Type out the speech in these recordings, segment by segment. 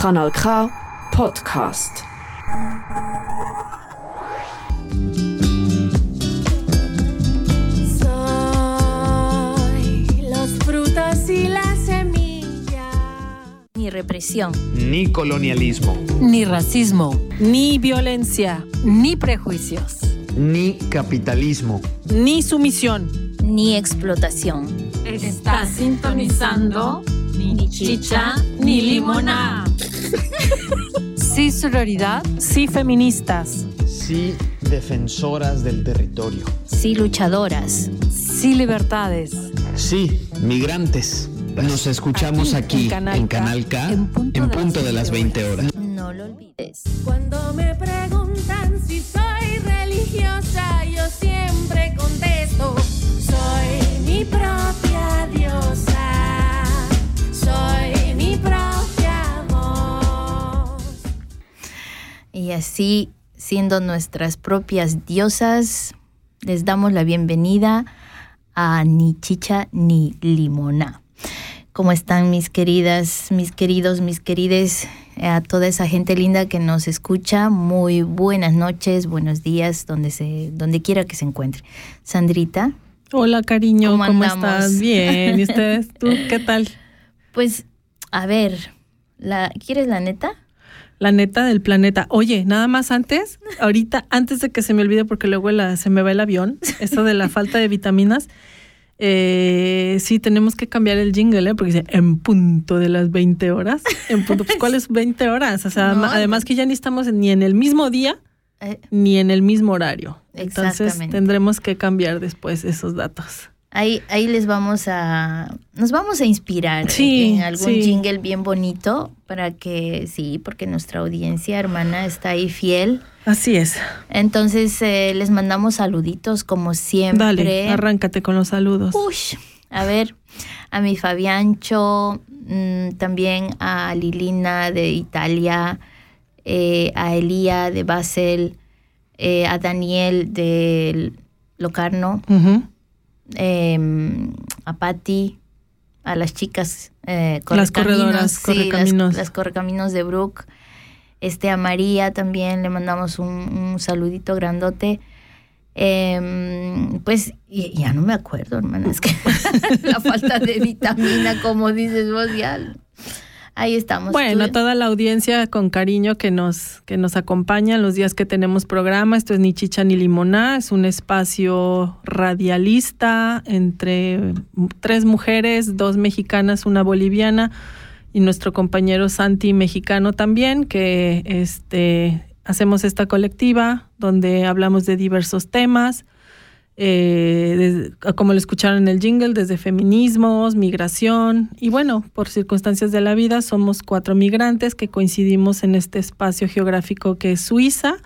Kanal K Podcast. Soy los frutos y las semillas. Ni represión, ni colonialismo, ni racismo, ni violencia, ni prejuicios, ni capitalismo, ni sumisión, ni explotación. Está sintonizando ni chicha ni limona. Sí sororidad, sí feministas, sí defensoras del territorio, sí luchadoras, sí libertades, sí migrantes. Nos escuchamos aquí, en Canal en K, Canal K, en punto en de las punto de las 20 20 horas. no lo olvides. Cuando me Y así, siendo nuestras propias diosas, les damos la bienvenida a Ni Chicha ni Limona. ¿Cómo están mis queridas, mis queridos, mis querides, a toda esa gente linda que nos escucha? Muy buenas noches, buenos días, donde, se, donde quiera que se encuentre. Sandrita, Hola, cariño, ¿Cómo ¿cómo, estás? Bien, ¿y ustedes? ¿Tú qué tal? pues, a ver, la, ¿quieres la neta? La neta del planeta. Oye, nada más antes, ahorita, antes de que se me olvide, porque luego la- se me va el avión, eso de la falta de vitaminas, eh, sí, tenemos que cambiar el jingle, ¿eh? porque dice en punto de las 20 horas. En punto, pues, ¿cuáles 20 horas? O sea, No, además que ya ni estamos ni en el mismo día Eh, ni en el mismo horario. Entonces tendremos que cambiar después esos datos. Ahí, ahí les vamos a, nos vamos a inspirar Sí, en algún sí. jingle bien bonito para que, sí, porque nuestra audiencia hermana está ahí fiel. Así es. Entonces eh, les mandamos saluditos como siempre. Dale, arráncate con los saludos. Ush, a ver, a mi Fabiancho, mm, también a Lilina de Italia, eh, a Elía de Basel, eh, a Daniel de Locarno. Eh, a Patti, a las chicas eh, Las correcaminos, corredoras, sí, correcaminos. las, las correcaminos de Brook. Este, a María también le mandamos un, un saludito grandote. Em, pues y- ya no me acuerdo, hermana, es que la falta de vitamina, como dices vos, ya. Ahí estamos. Bueno, Tú- toda la audiencia con cariño que nos, que nos acompaña en los días que tenemos programa. Esto es Ni Chicha ni Limoná, es un espacio radialista entre tres mujeres, dos mexicanas, una boliviana y nuestro compañero Santi mexicano también, que este, hacemos esta colectiva donde hablamos de diversos temas. Eh, como lo escucharon en el jingle, desde feminismos, migración y bueno, por circunstancias de la vida somos cuatro migrantes que coincidimos en este espacio geográfico que es Suiza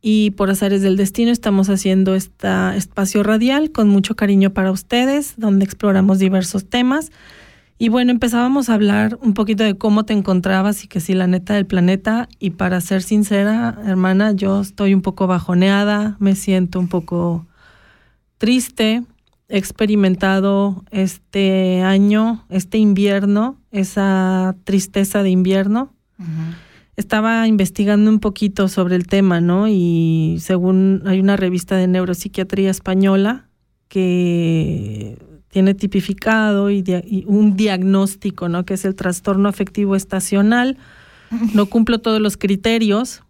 y por azares del destino estamos haciendo este espacio radial con mucho cariño para ustedes, donde exploramos diversos temas. Y bueno, empezábamos a hablar un poquito de cómo te encontrabas y que sí, la neta del planeta. Y para ser sincera, hermana, yo estoy un poco bajoneada, me siento un poco triste. He experimentado este año, este invierno, esa tristeza de invierno. Estaba investigando un poquito sobre el tema, ¿no? Y según hay una revista de neuropsiquiatría española que tiene tipificado y, dia- y un diagnóstico, ¿no? Que es el trastorno afectivo estacional. No cumplo todos los criterios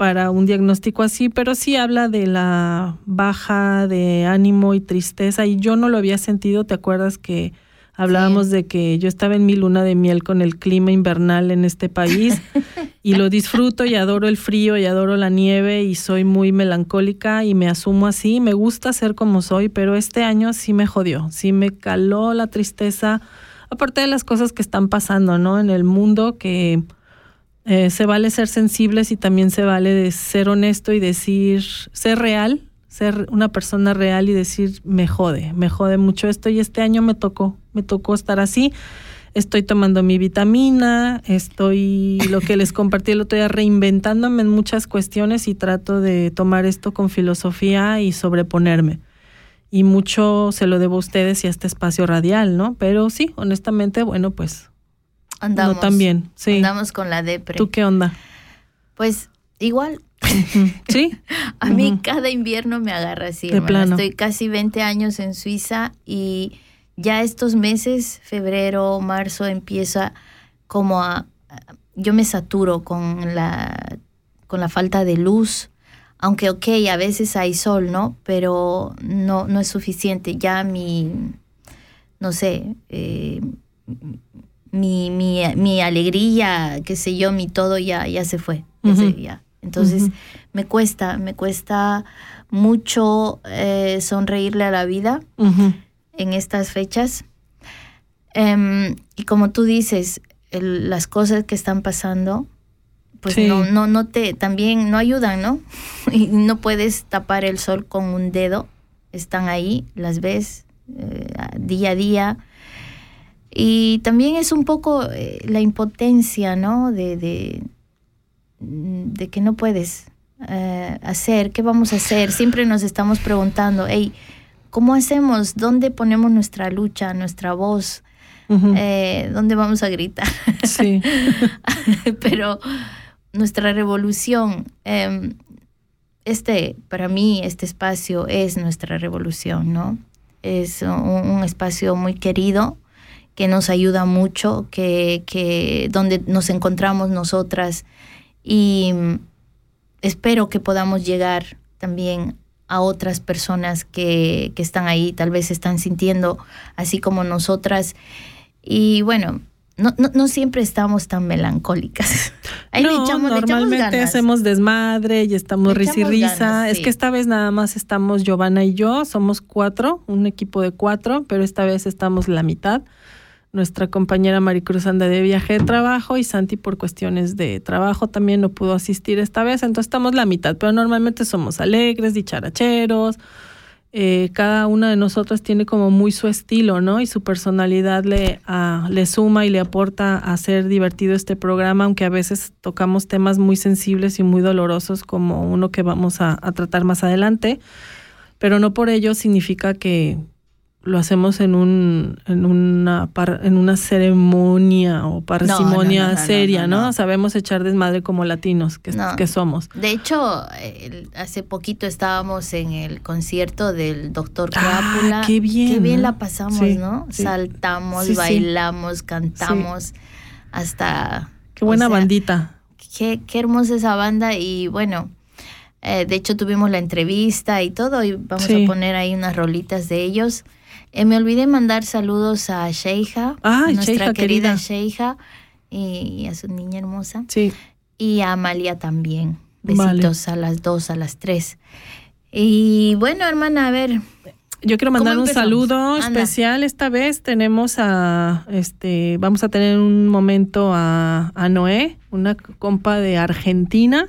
para un diagnóstico así, pero sí habla de la baja de ánimo y tristeza y yo no lo había sentido, ¿te acuerdas que hablábamos de que yo estaba en mi luna de miel con el clima invernal en este país y lo disfruto y adoro el frío y adoro la nieve y soy muy melancólica y me asumo así, me gusta ser como soy, pero este año sí me jodió, sí me caló la tristeza, aparte de las cosas que están pasando, ¿no? En el mundo que eh, se vale ser sensibles y también se vale de ser honesto y decir, ser real, ser una persona real y decir, me jode, me jode mucho esto y este año me tocó, me tocó estar así. Estoy tomando mi vitamina, estoy, lo que les compartí el otro día, reinventándome en muchas cuestiones y trato de tomar esto con filosofía y sobreponerme. Y mucho se lo debo a ustedes y a este espacio radial, ¿no? Pero sí, honestamente, bueno, pues Andamos. no. Sí. Andamos con la depre. ¿Tú qué onda? Pues igual. ¿Sí? a mí cada invierno me agarra así. De plano. Estoy casi 20 años en Suiza y ya estos meses, febrero, marzo, empieza como a... a- Yo me saturo con la, con la falta de luz. Aunque, ok, a veces hay sol, ¿no? Pero no, no es suficiente. Ya mi, no sé, eh, mi, mi, mi alegría, qué sé yo, mi todo ya, ya se fue. ya se- Ujú. ya. Entonces me cuesta, me cuesta mucho eh, sonreírle a la vida en estas fechas. Em, y como tú dices, el- las cosas que están pasando, pues Sí. no, no, no te, también no ayudan, ¿no? Y no puedes tapar el sol con un dedo. Están ahí, las ves eh, día a día. Y también es un poco eh, la impotencia, ¿no? De, de, de que no puedes eh, hacer, ¿qué vamos a hacer? Siempre nos estamos preguntando, hey, ¿cómo hacemos? ¿Dónde ponemos nuestra lucha, nuestra voz? Eh, ¿Dónde vamos a gritar? Sí. Pero nuestra revolución, eh, este, para mí, este espacio es nuestra revolución, ¿no? Es un, un espacio muy querido que nos ayuda mucho, que, que donde nos encontramos nosotras y mm, espero que podamos llegar también a otras personas que, que están ahí, tal vez están sintiendo así como nosotras. Y bueno, no, no, no siempre estamos tan melancólicas. Ahí no, echamos, le echamos normalmente ganas. hacemos desmadre y estamos risa y risa. Es que esta vez nada más estamos Giovanna y yo, somos cuatro, un equipo de cuatro, pero esta vez estamos la mitad. Nuestra compañera Maricruz anda de viaje de trabajo y Santi por cuestiones de trabajo también no pudo asistir esta vez, entonces estamos la mitad, pero normalmente somos alegres, dicharacheros. Eh, cada una de nosotras tiene como muy su estilo, ¿no? Y su personalidad le, le suma y le aporta a ser divertido este programa, aunque a veces tocamos temas muy sensibles y muy dolorosos como uno que vamos a tratar más adelante, pero no por ello significa que lo hacemos en un en una par- en una ceremonia o parsimonia no, no, no, seria, no. Sabemos echar desmadre como latinos que, somos. De hecho, el- hace poquito estábamos en el concierto del doctor Ah, Crápula. qué bien, Qué bien la pasamos, Sí, ¿no? sí. Saltamos, Sí, bailamos, cantamos, hasta... Qué buena sea, bandita. Qué, qué hermosa esa banda y bueno, eh, de hecho tuvimos la entrevista y todo y vamos a poner ahí unas rolitas de ellos. Eh, me olvidé mandar saludos a Sheija, Ay, nuestra Sheija, querida querida. Sheija y a su niña hermosa Sí. y a Amalia también. Vale. Besitos a las dos, a las tres. Y bueno, hermana, a ver, Yo quiero mandar ¿Cómo un saludo Anda. especial. Esta vez tenemos a, este, vamos a tener un momento a, a Noé, una compa de Argentina,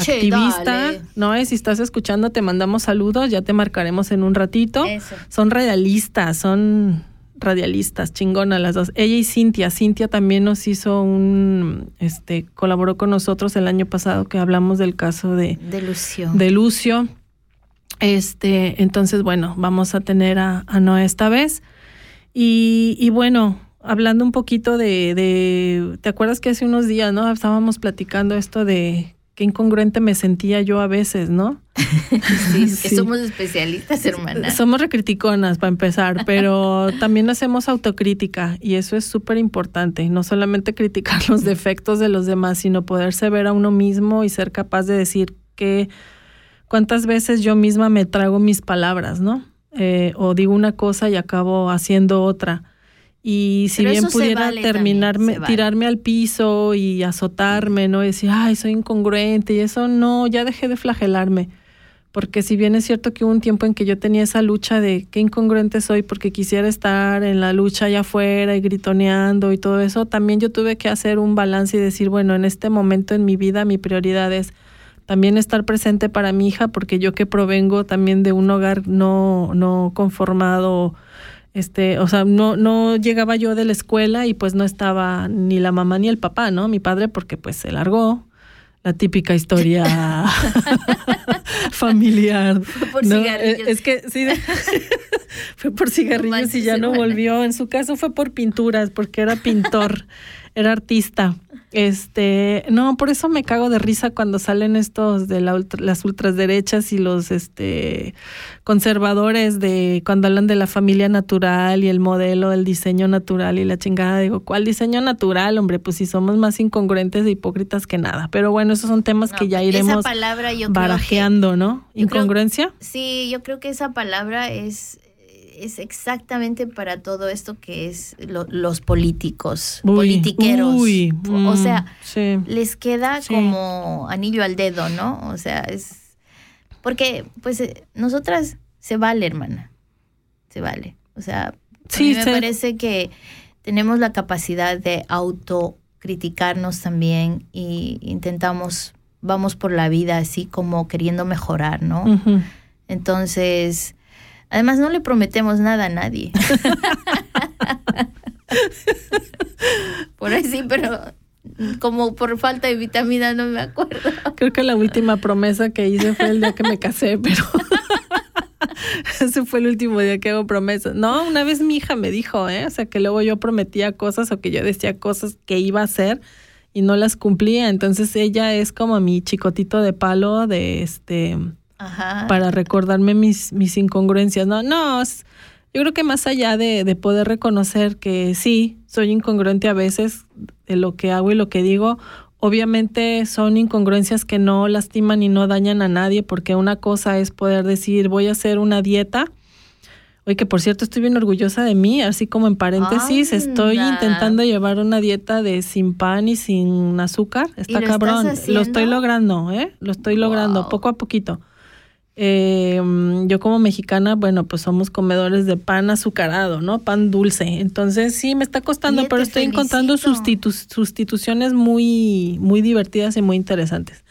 Che, activista. dale. Noé, si estás escuchando, te mandamos saludos, ya te marcaremos en un ratito. Eso. Son radialistas, son radialistas, chingona las dos. Ella y Cintia. Cintia también nos hizo un, este, colaboró con nosotros el año pasado que hablamos del caso de, de ilusión. de Lucio. Este, entonces, bueno, vamos a tener a, a Noé esta vez. Y, y bueno, hablando un poquito de, de, ¿te acuerdas que hace unos días, no? Estábamos platicando esto de qué incongruente me sentía yo a veces, ¿no? Sí, es que Sí. somos especialistas, hermana. Somos recriticonas para empezar, pero también hacemos autocrítica y eso es súper importante. No solamente criticar los defectos de los demás, sino poderse ver a uno mismo y ser capaz de decir que cuántas veces yo misma me trago mis palabras, ¿no? Eh, o digo una cosa y acabo haciendo otra. Y si Pero bien pudiera vale terminarme, vale. tirarme al piso y azotarme, ¿no? Y decir, ay, soy incongruente y eso no, ya dejé de flagelarme. Porque si bien es cierto que hubo un tiempo en que yo tenía esa lucha de qué incongruente soy porque quisiera estar en la lucha allá afuera y gritoneando y todo eso, también yo tuve que hacer un balance y decir, bueno, en este momento en mi vida mi prioridad es también estar presente para mi hija porque yo que provengo también de un hogar no no conformado este, o sea, no no llegaba yo de la escuela y pues no estaba ni la mamá ni el papá, ¿no? Mi padre porque pues se largó la típica historia familiar. por ¿no? cigarrillos. Es, que sí, fue por cigarrillos y ya no volvió. En su caso fue por pinturas, porque era pintor, era artista. Este, no, por eso me cago de risa cuando salen estos de la ultra- las ultraderechas y los este conservadores de cuando hablan de la familia natural y el modelo del diseño natural y la chingada. Digo, ¿cuál diseño natural, hombre? Pues si somos más incongruentes e hipócritas que nada. Pero bueno, esos son temas No, que ya esa iremos palabra yo creo que- barajeando, ¿no? yo creo- ¿Incongruencia? Sí, yo creo que esa palabra es, es exactamente para todo esto que es lo- los políticos, Uy, politiqueros. uy, o mm, sea, sí. les queda Sí. como anillo al dedo, ¿no? O sea, es porque pues eh, nosotras se vale, hermana. Se vale. O sea, a Sí, mí me se- parece que tenemos la capacidad de autocriticarnos también y intentamos vamos por la vida así como queriendo mejorar, ¿no? Entonces, además no le prometemos nada a nadie. por ahí sí, pero como por falta de vitamina no me acuerdo. Creo que la última promesa que hice fue el día que me casé, pero ese fue el último día que hago promesas. No, una vez mi hija me dijo, ¿eh? O sea, que luego yo prometía cosas o que yo decía cosas que iba a hacer y no las cumplía. Entonces ella es como mi chicotito de palo de este Ajá. para recordarme mis, mis incongruencias. No, no, yo creo que más allá de, de poder reconocer que sí, soy incongruente a veces de lo que hago y lo que digo, obviamente son incongruencias que no lastiman y no dañan a nadie, porque una cosa es poder decir, voy a hacer una dieta. Oye, que por cierto estoy bien orgullosa de mí, así como en paréntesis, estoy intentando llevar una dieta de sin pan y sin azúcar. Está lo estás cabrón. Lo estoy logrando, ¿eh? Lo estoy logrando poco a poquito. Eh, yo como mexicana, bueno, pues somos comedores de pan azucarado, ¿no? Pan dulce. Entonces sí, me está costando, Oye, pero estoy encontrando sustitu- sustituciones muy, muy divertidas y muy interesantes.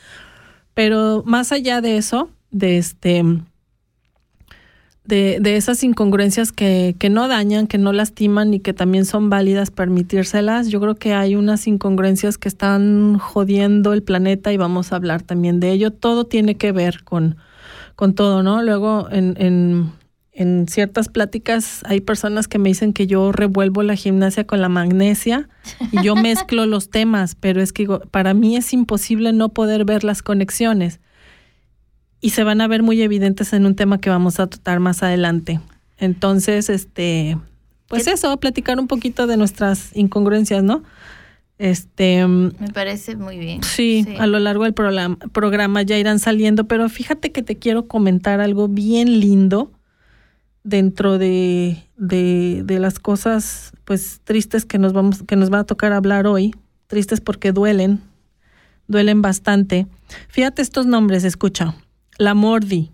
Pero más allá de eso, de este, de, de esas incongruencias que, que no dañan, que no lastiman y que también son válidas permitírselas, yo creo que hay unas incongruencias que están jodiendo el planeta y vamos a hablar también de ello. Todo tiene que ver con, con todo, ¿no? Luego en, en, en ciertas pláticas hay personas que me dicen que yo revuelvo la gimnasia con la magnesia y yo mezclo los temas, pero es que para mí es imposible no poder ver las conexiones y se van a ver muy evidentes en un tema que vamos a tratar más adelante. Entonces, este, pues ¿Qué- eso, platicar un poquito de nuestras incongruencias, ¿no? Este, Me parece muy bien. Sí, a lo largo del programa, programa ya irán saliendo, pero fíjate que te quiero comentar algo bien lindo dentro de, de, de las cosas pues tristes que nos vamos, que nos va a tocar hablar hoy, tristes porque duelen, duelen bastante. Fíjate estos nombres, escucha. La Mordi,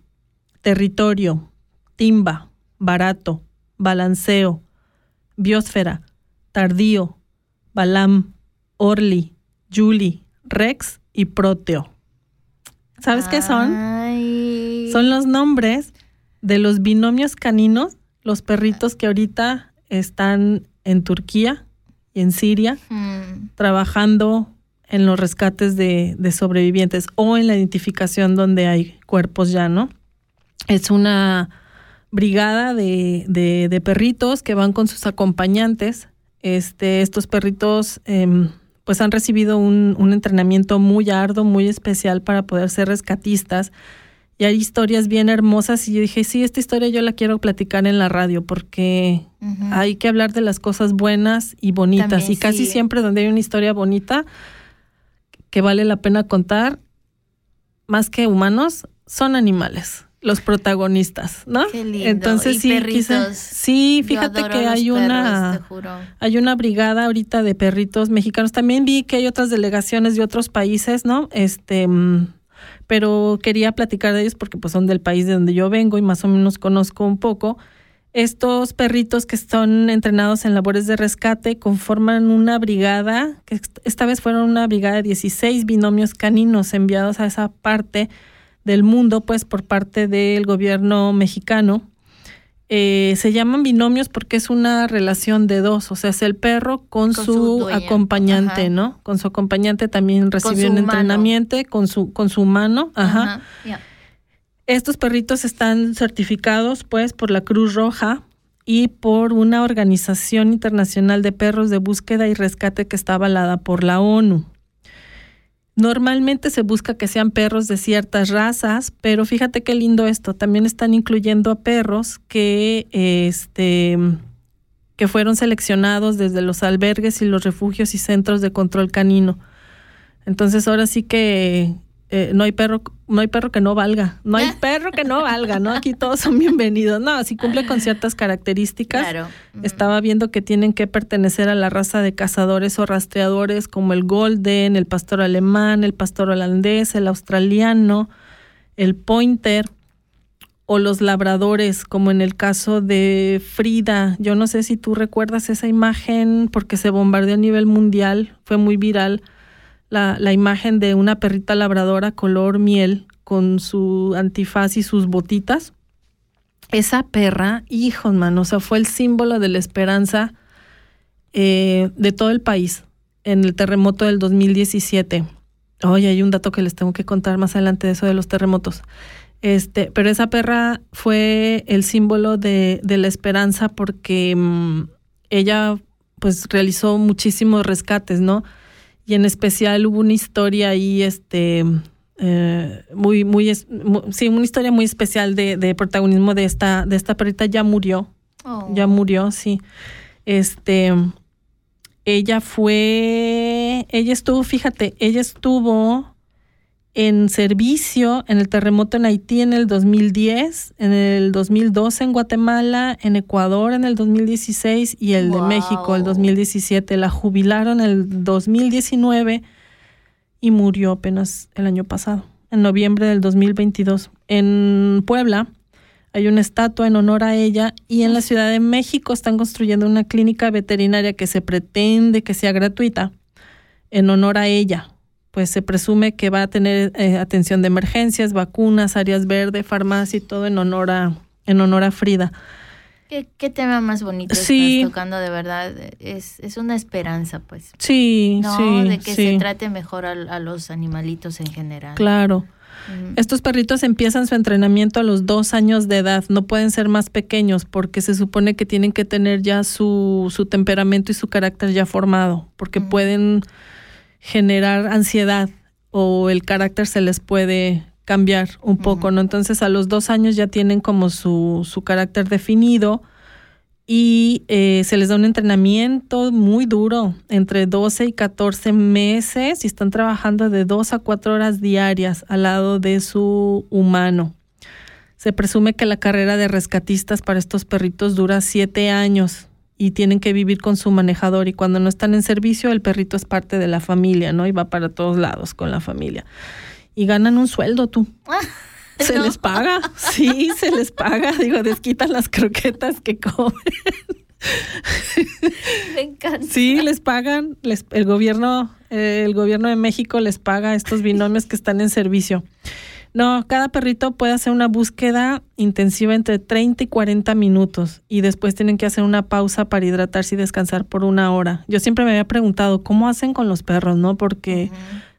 Territorio, Timba, Barato, Balanceo, Biosfera, Tardío, Balam, Orly, Julie, Rex y Proteo. ¿Sabes qué son? Son los nombres de los binomios caninos, los perritos que ahorita están en Turquía y en Siria Mm, trabajando en los rescates de, de sobrevivientes o en la identificación donde hay cuerpos ya, ¿no? Es una brigada de, de- de perritos que van con sus acompañantes. Este, estos perritos em, pues han recibido un, un entrenamiento muy arduo, muy especial para poder ser rescatistas. Y hay historias bien hermosas y yo dije, sí, esta historia yo la quiero platicar en la radio porque hay que hablar de las cosas buenas y bonitas. También y casi sí. siempre donde hay una historia bonita que vale la pena contar, más que humanos, son animales, los protagonistas, ¿no? Qué lindo. Entonces Y sí, sí, fíjate que hay perros, una hay una brigada ahorita de perritos mexicanos. También vi que hay otras delegaciones de otros países, ¿no? Este, mm, pero quería platicar de ellos porque pues son del país de donde yo vengo y más o menos conozco un poco. Estos perritos que están entrenados en labores de rescate conforman una brigada, que est- esta vez fueron una brigada de 16 binomios caninos enviados a esa parte del mundo, pues por parte del gobierno mexicano. Eh, se llaman binomios porque es una relación de dos, o sea, es el perro con, Con su, acompañante, ajá. ¿no? Con su acompañante también recibió un humano. entrenamiento con su, con su mano, ajá. Estos perritos están certificados pues por la Cruz Roja y por una organización internacional de perros de búsqueda y rescate que está avalada por la ONU. Normalmente se busca que sean perros de ciertas razas, pero fíjate qué lindo esto. También están incluyendo a perros que, este, que fueron seleccionados desde los albergues y los refugios y centros de control canino. Entonces ahora sí que eh, no hay perro, no hay perro que no valga, no hay perro que no valga, ¿no? Aquí todos son bienvenidos. No, si cumple con ciertas características. Claro. Estaba viendo que tienen que pertenecer a la raza de cazadores o rastreadores como el golden, el pastor alemán, el pastor holandés, el australiano, el pointer o los labradores, como en el caso de Frida. Yo no sé si tú recuerdas esa imagen porque se bombardeó a nivel mundial, fue muy viral la, la imagen de una perrita labradora color miel con su antifaz y sus botitas. Esa perra, hijo, mano, o sea, fue el símbolo de la esperanza eh, de todo el país en el terremoto del 2017. Oye, hay un dato que les tengo que contar más adelante de eso de los terremotos. Este, pero esa perra fue el símbolo de, de la esperanza porque mm, ella pues realizó muchísimos rescates, ¿no? Y en especial hubo una historia ahí, este, eh, muy, muy, sí, una historia muy especial de, de protagonismo de esta, de esta perrita, ya murió, Oh. ya murió, sí. Este, ella fue, ella estuvo, fíjate, ella estuvo en servicio en el terremoto en Haití en el 2010, en el 2012 en Guatemala, en Ecuador en el 2016 y el de. México el 2017. La jubilaron en el 2019 y murió apenas el año pasado, en noviembre del 2022. En Puebla hay una estatua en honor a ella y en la Ciudad de México están construyendo una clínica veterinaria que se pretende que sea gratuita en honor a ella. Pues se presume que va a tener eh, atención de emergencias, vacunas, áreas verdes, farmacia y todo en honor a, en honor a Frida. ¿Qué, qué tema más bonito Sí. estás tocando, de verdad. Es, es una esperanza, pues. Sí, No, sí, de que sí, se trate mejor a, a los animalitos en general. claro. Estos perritos empiezan su entrenamiento a los dos años de edad, no pueden ser más pequeños porque se supone que tienen que tener ya su, su temperamento y su carácter ya formado, porque Mm. pueden generar ansiedad o el carácter se les puede cambiar un poco. ¿no? Entonces a los dos años ya tienen como su, su carácter definido y eh, se les da un entrenamiento muy duro, entre 12 y 14 meses, y están trabajando de 2 a 4 horas diarias al lado de su humano. Se presume que la carrera de rescatistas para estos perritos dura 7 años y tienen que vivir con su manejador y cuando no están en servicio el perrito es parte de la familia, ¿no? Y va para todos lados con la familia. Y ganan un sueldo tú. Se No. les paga, sí, se les paga. Digo, desquitan las croquetas que comen. Me encanta. Sí, les pagan. Les, el gobierno, eh, el gobierno de México les paga estos binomios que están en servicio. No, cada perrito puede hacer una búsqueda intensiva entre 30 y 40 minutos y después tienen que hacer una pausa para hidratarse y descansar por una hora. Yo siempre me había preguntado cómo hacen con los perros, ¿no? Porque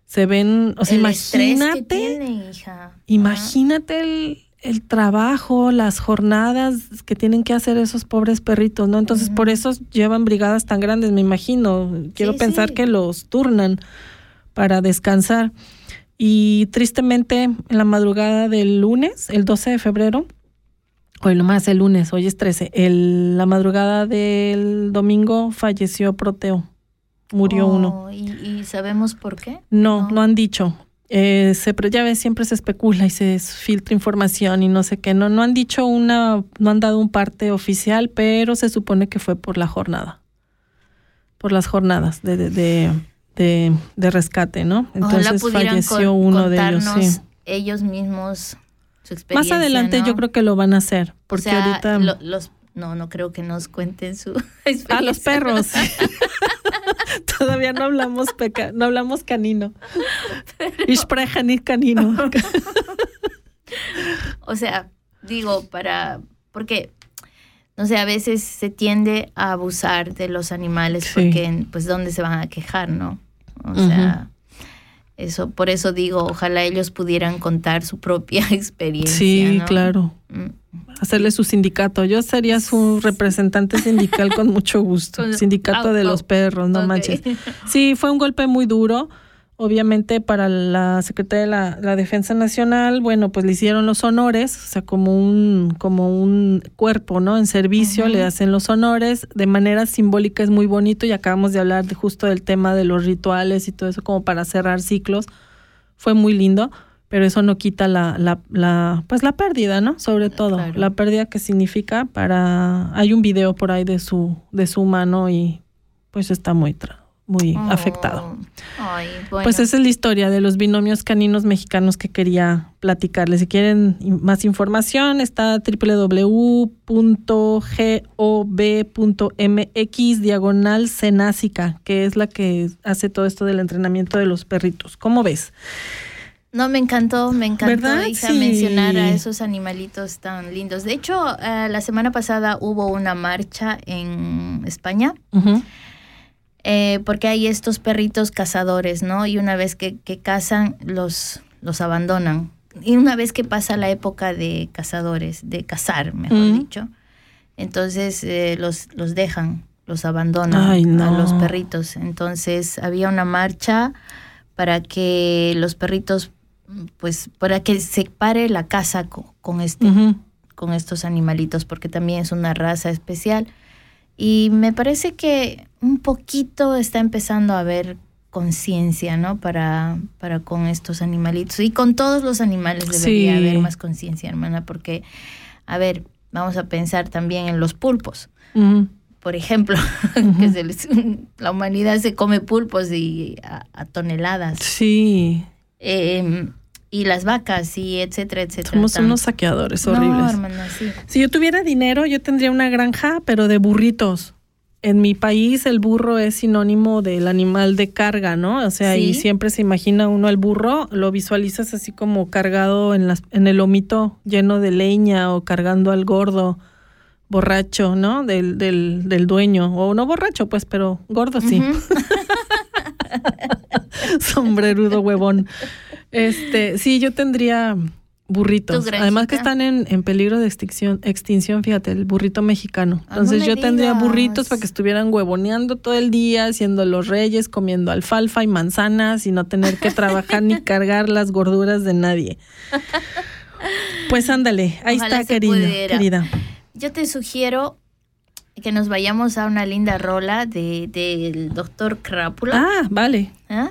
se ven, o sea, El estrés que imagínate. tiene, hija. Imagínate el, el trabajo, las jornadas que tienen que hacer esos pobres perritos, ¿no? Entonces, por eso llevan brigadas tan grandes, me imagino. Quiero Sí, pensar sí. que los turnan para descansar. Y tristemente, en la madrugada del lunes, el 12 de febrero, hoy lo más el lunes, hoy es 13, el, la madrugada del domingo falleció Proteo. Murió Oh, uno. ¿y, y sabemos por qué? No, No. no, han dicho. Eh, se, ya ves, siempre se especula y se filtra información y no sé qué. No, no han dicho una, no han dado un parte oficial, pero se supone que fue por la jornada. Por las jornadas de, de, de, de- de rescate, ¿no? Entonces falleció uno de ellos, sí. ellos mismos su Más experiencia. adelante ¿no? yo creo que lo van a hacer, O porque sea, ahorita... lo- los no, no creo que nos cuenten su experiencia. A los perros. Todavía no hablamos peca, no hablamos canino. Ich canino. O sea, digo, para, porque, no sé, a veces se tiende a abusar de los animales Sí. porque, pues, ¿dónde se van a quejar, no? O sea, Eso, por eso digo, ojalá ellos pudieran contar su propia experiencia. Sí, ¿no? claro. Mm. Hacerle su sindicato. Yo sería su representante sindical con mucho gusto. Sindicato de los perros, no manches. Sí, fue un golpe muy duro. Obviamente para la Secretaría de la, la Defensa Nacional, bueno, pues le hicieron los honores, o sea, como un, como un cuerpo, ¿no? En servicio le hacen los honores, de manera simbólica es muy bonito y acabamos de hablar de justo del tema de los rituales y todo eso como para cerrar ciclos. Fue muy lindo, pero eso no quita la, la, la pues la pérdida, ¿no? Sobre todo, Claro. la pérdida que significa para hay un video por ahí de su de su mano y pues está muy tra- muy Oh, afectado. Ay, bueno. Pues esa es la historia de los binomios caninos mexicanos que quería platicarles. Si quieren más información, está www.gov.mx diagonal cenásica, que es la que hace todo esto del entrenamiento de los perritos. ¿Cómo ves? No, me encantó, me encantó ¿Verdad? Sí. mencionar a esos animalitos tan lindos. De hecho, eh, la semana pasada hubo una marcha en España Ujú. Eh, porque hay estos perritos cazadores, ¿no? Y una vez que, que cazan, los, los abandonan. Y una vez que pasa la época de cazadores, de cazar, mejor Mm. dicho, entonces eh, los, los dejan, los abandonan Ay, no. a los perritos. Entonces había una marcha para que los perritos, pues, para que se pare la caza co- con, este con estos animalitos porque también es una raza especial. Y me parece que un poquito está empezando a haber conciencia, ¿no? Para, para con estos animalitos. Y con todos los animales debería Sí. haber más conciencia, hermana, porque, a ver, vamos a pensar también en los pulpos. Por ejemplo, que se les- la humanidad se come pulpos y a, a toneladas. Sí, Eh, y las vacas y etcétera, etcétera. somos unos saqueadores No, horribles. hermana, sí. Si yo tuviera dinero, yo tendría una granja, pero de burritos. En mi país el burro es sinónimo del animal de carga, ¿no? O sea, y siempre se imagina uno al burro, lo visualizas así como cargado en, las, en el lomito lleno de leña o cargando al gordo borracho, ¿no? Del, del, del dueño. O no borracho, pues, pero gordo sí. Sombrerudo huevón. Este, sí, yo tendría burritos. Además que están en, en peligro de extinción, extinción, fíjate, el burrito mexicano. Ah, no Entonces yo tendría burritos para que estuvieran huevoneando todo el día, siendo los reyes, comiendo alfalfa y manzanas y no tener que trabajar ni cargar las gorduras de nadie. Pues ándale, ahí Ojalá está, querida, querida. Yo te sugiero que nos vayamos a una linda rola de del doctor Crápula. Ah, vale. ¿ah?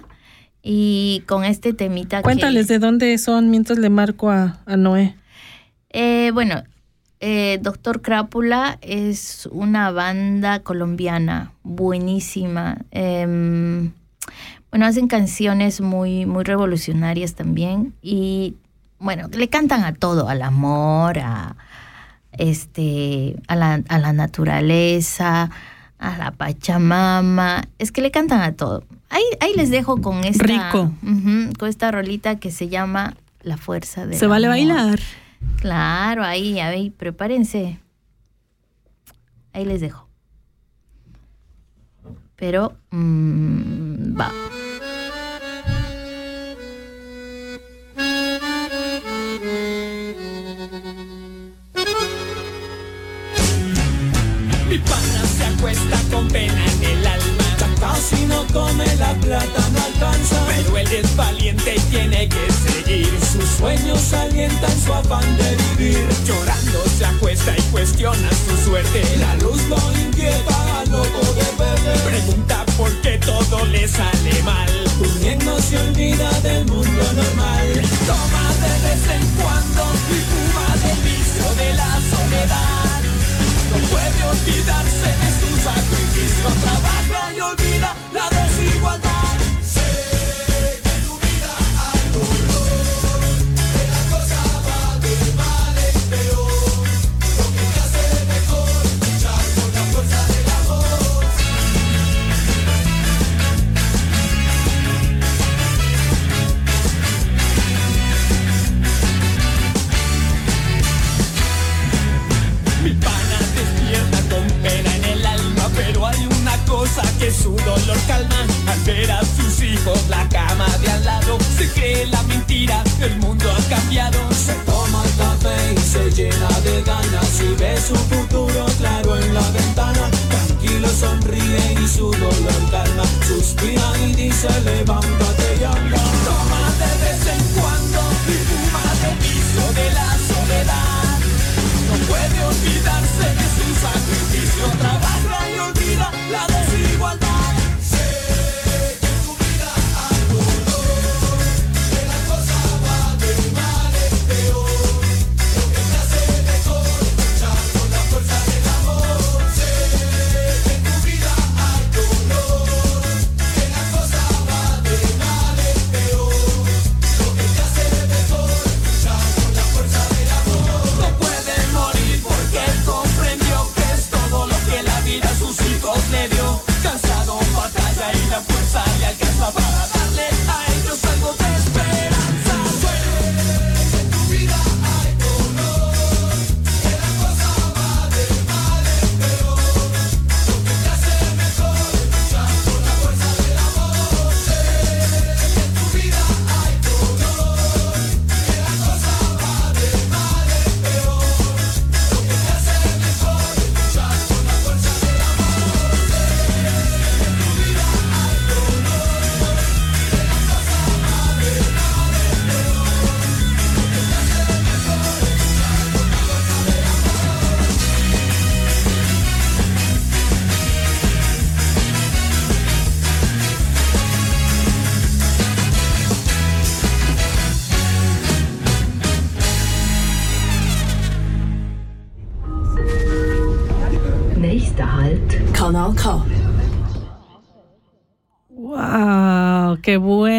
Y con este temita Cuéntales que... de dónde son mientras le marco a, a Noé. Eh, bueno, eh, Doctor Crápula es una banda colombiana buenísima. Em, bueno, hacen canciones muy, muy revolucionarias también. Y bueno, le cantan a todo, al amor, a este, a la, a la naturaleza, a la Pachamama. Es que le cantan a todo. Ahí, ahí les dejo con esta. Rico. Con esta rolita que se llama La fuerza de Se vale bailar. Claro, ahí, ahí, prepárense. Ahí les dejo. Pero, mm, va. Con pena en el alma. Ya casi no come la plata, no alcanza. Pero él es valiente y tiene que seguir. Sus sueños alientan su afán de vivir. Llorando se acuesta y cuestiona su suerte. La luz lo inquieta, loco de perder. Pregunta por qué todo le sale mal. Durmiendo se olvida del mundo normal. Toma de vez en cuando y fuma del vicio de la soledad. No puede olvidarse de su sacrificio, trabaja y olvida la desigualdad. que su dolor calma al ver a sus hijos la cama de al lado. Se cree la mentira, el mundo ha cambiado. Se toma el café y se llena de ganas y ve su futuro claro en la ventana. Tranquilo sonríe y su dolor calma. Suspira y dice levántate y habla. Toma de vez en cuando y fuma de vicio de la soledad. No puede olvidarse de su sacrificio trabajo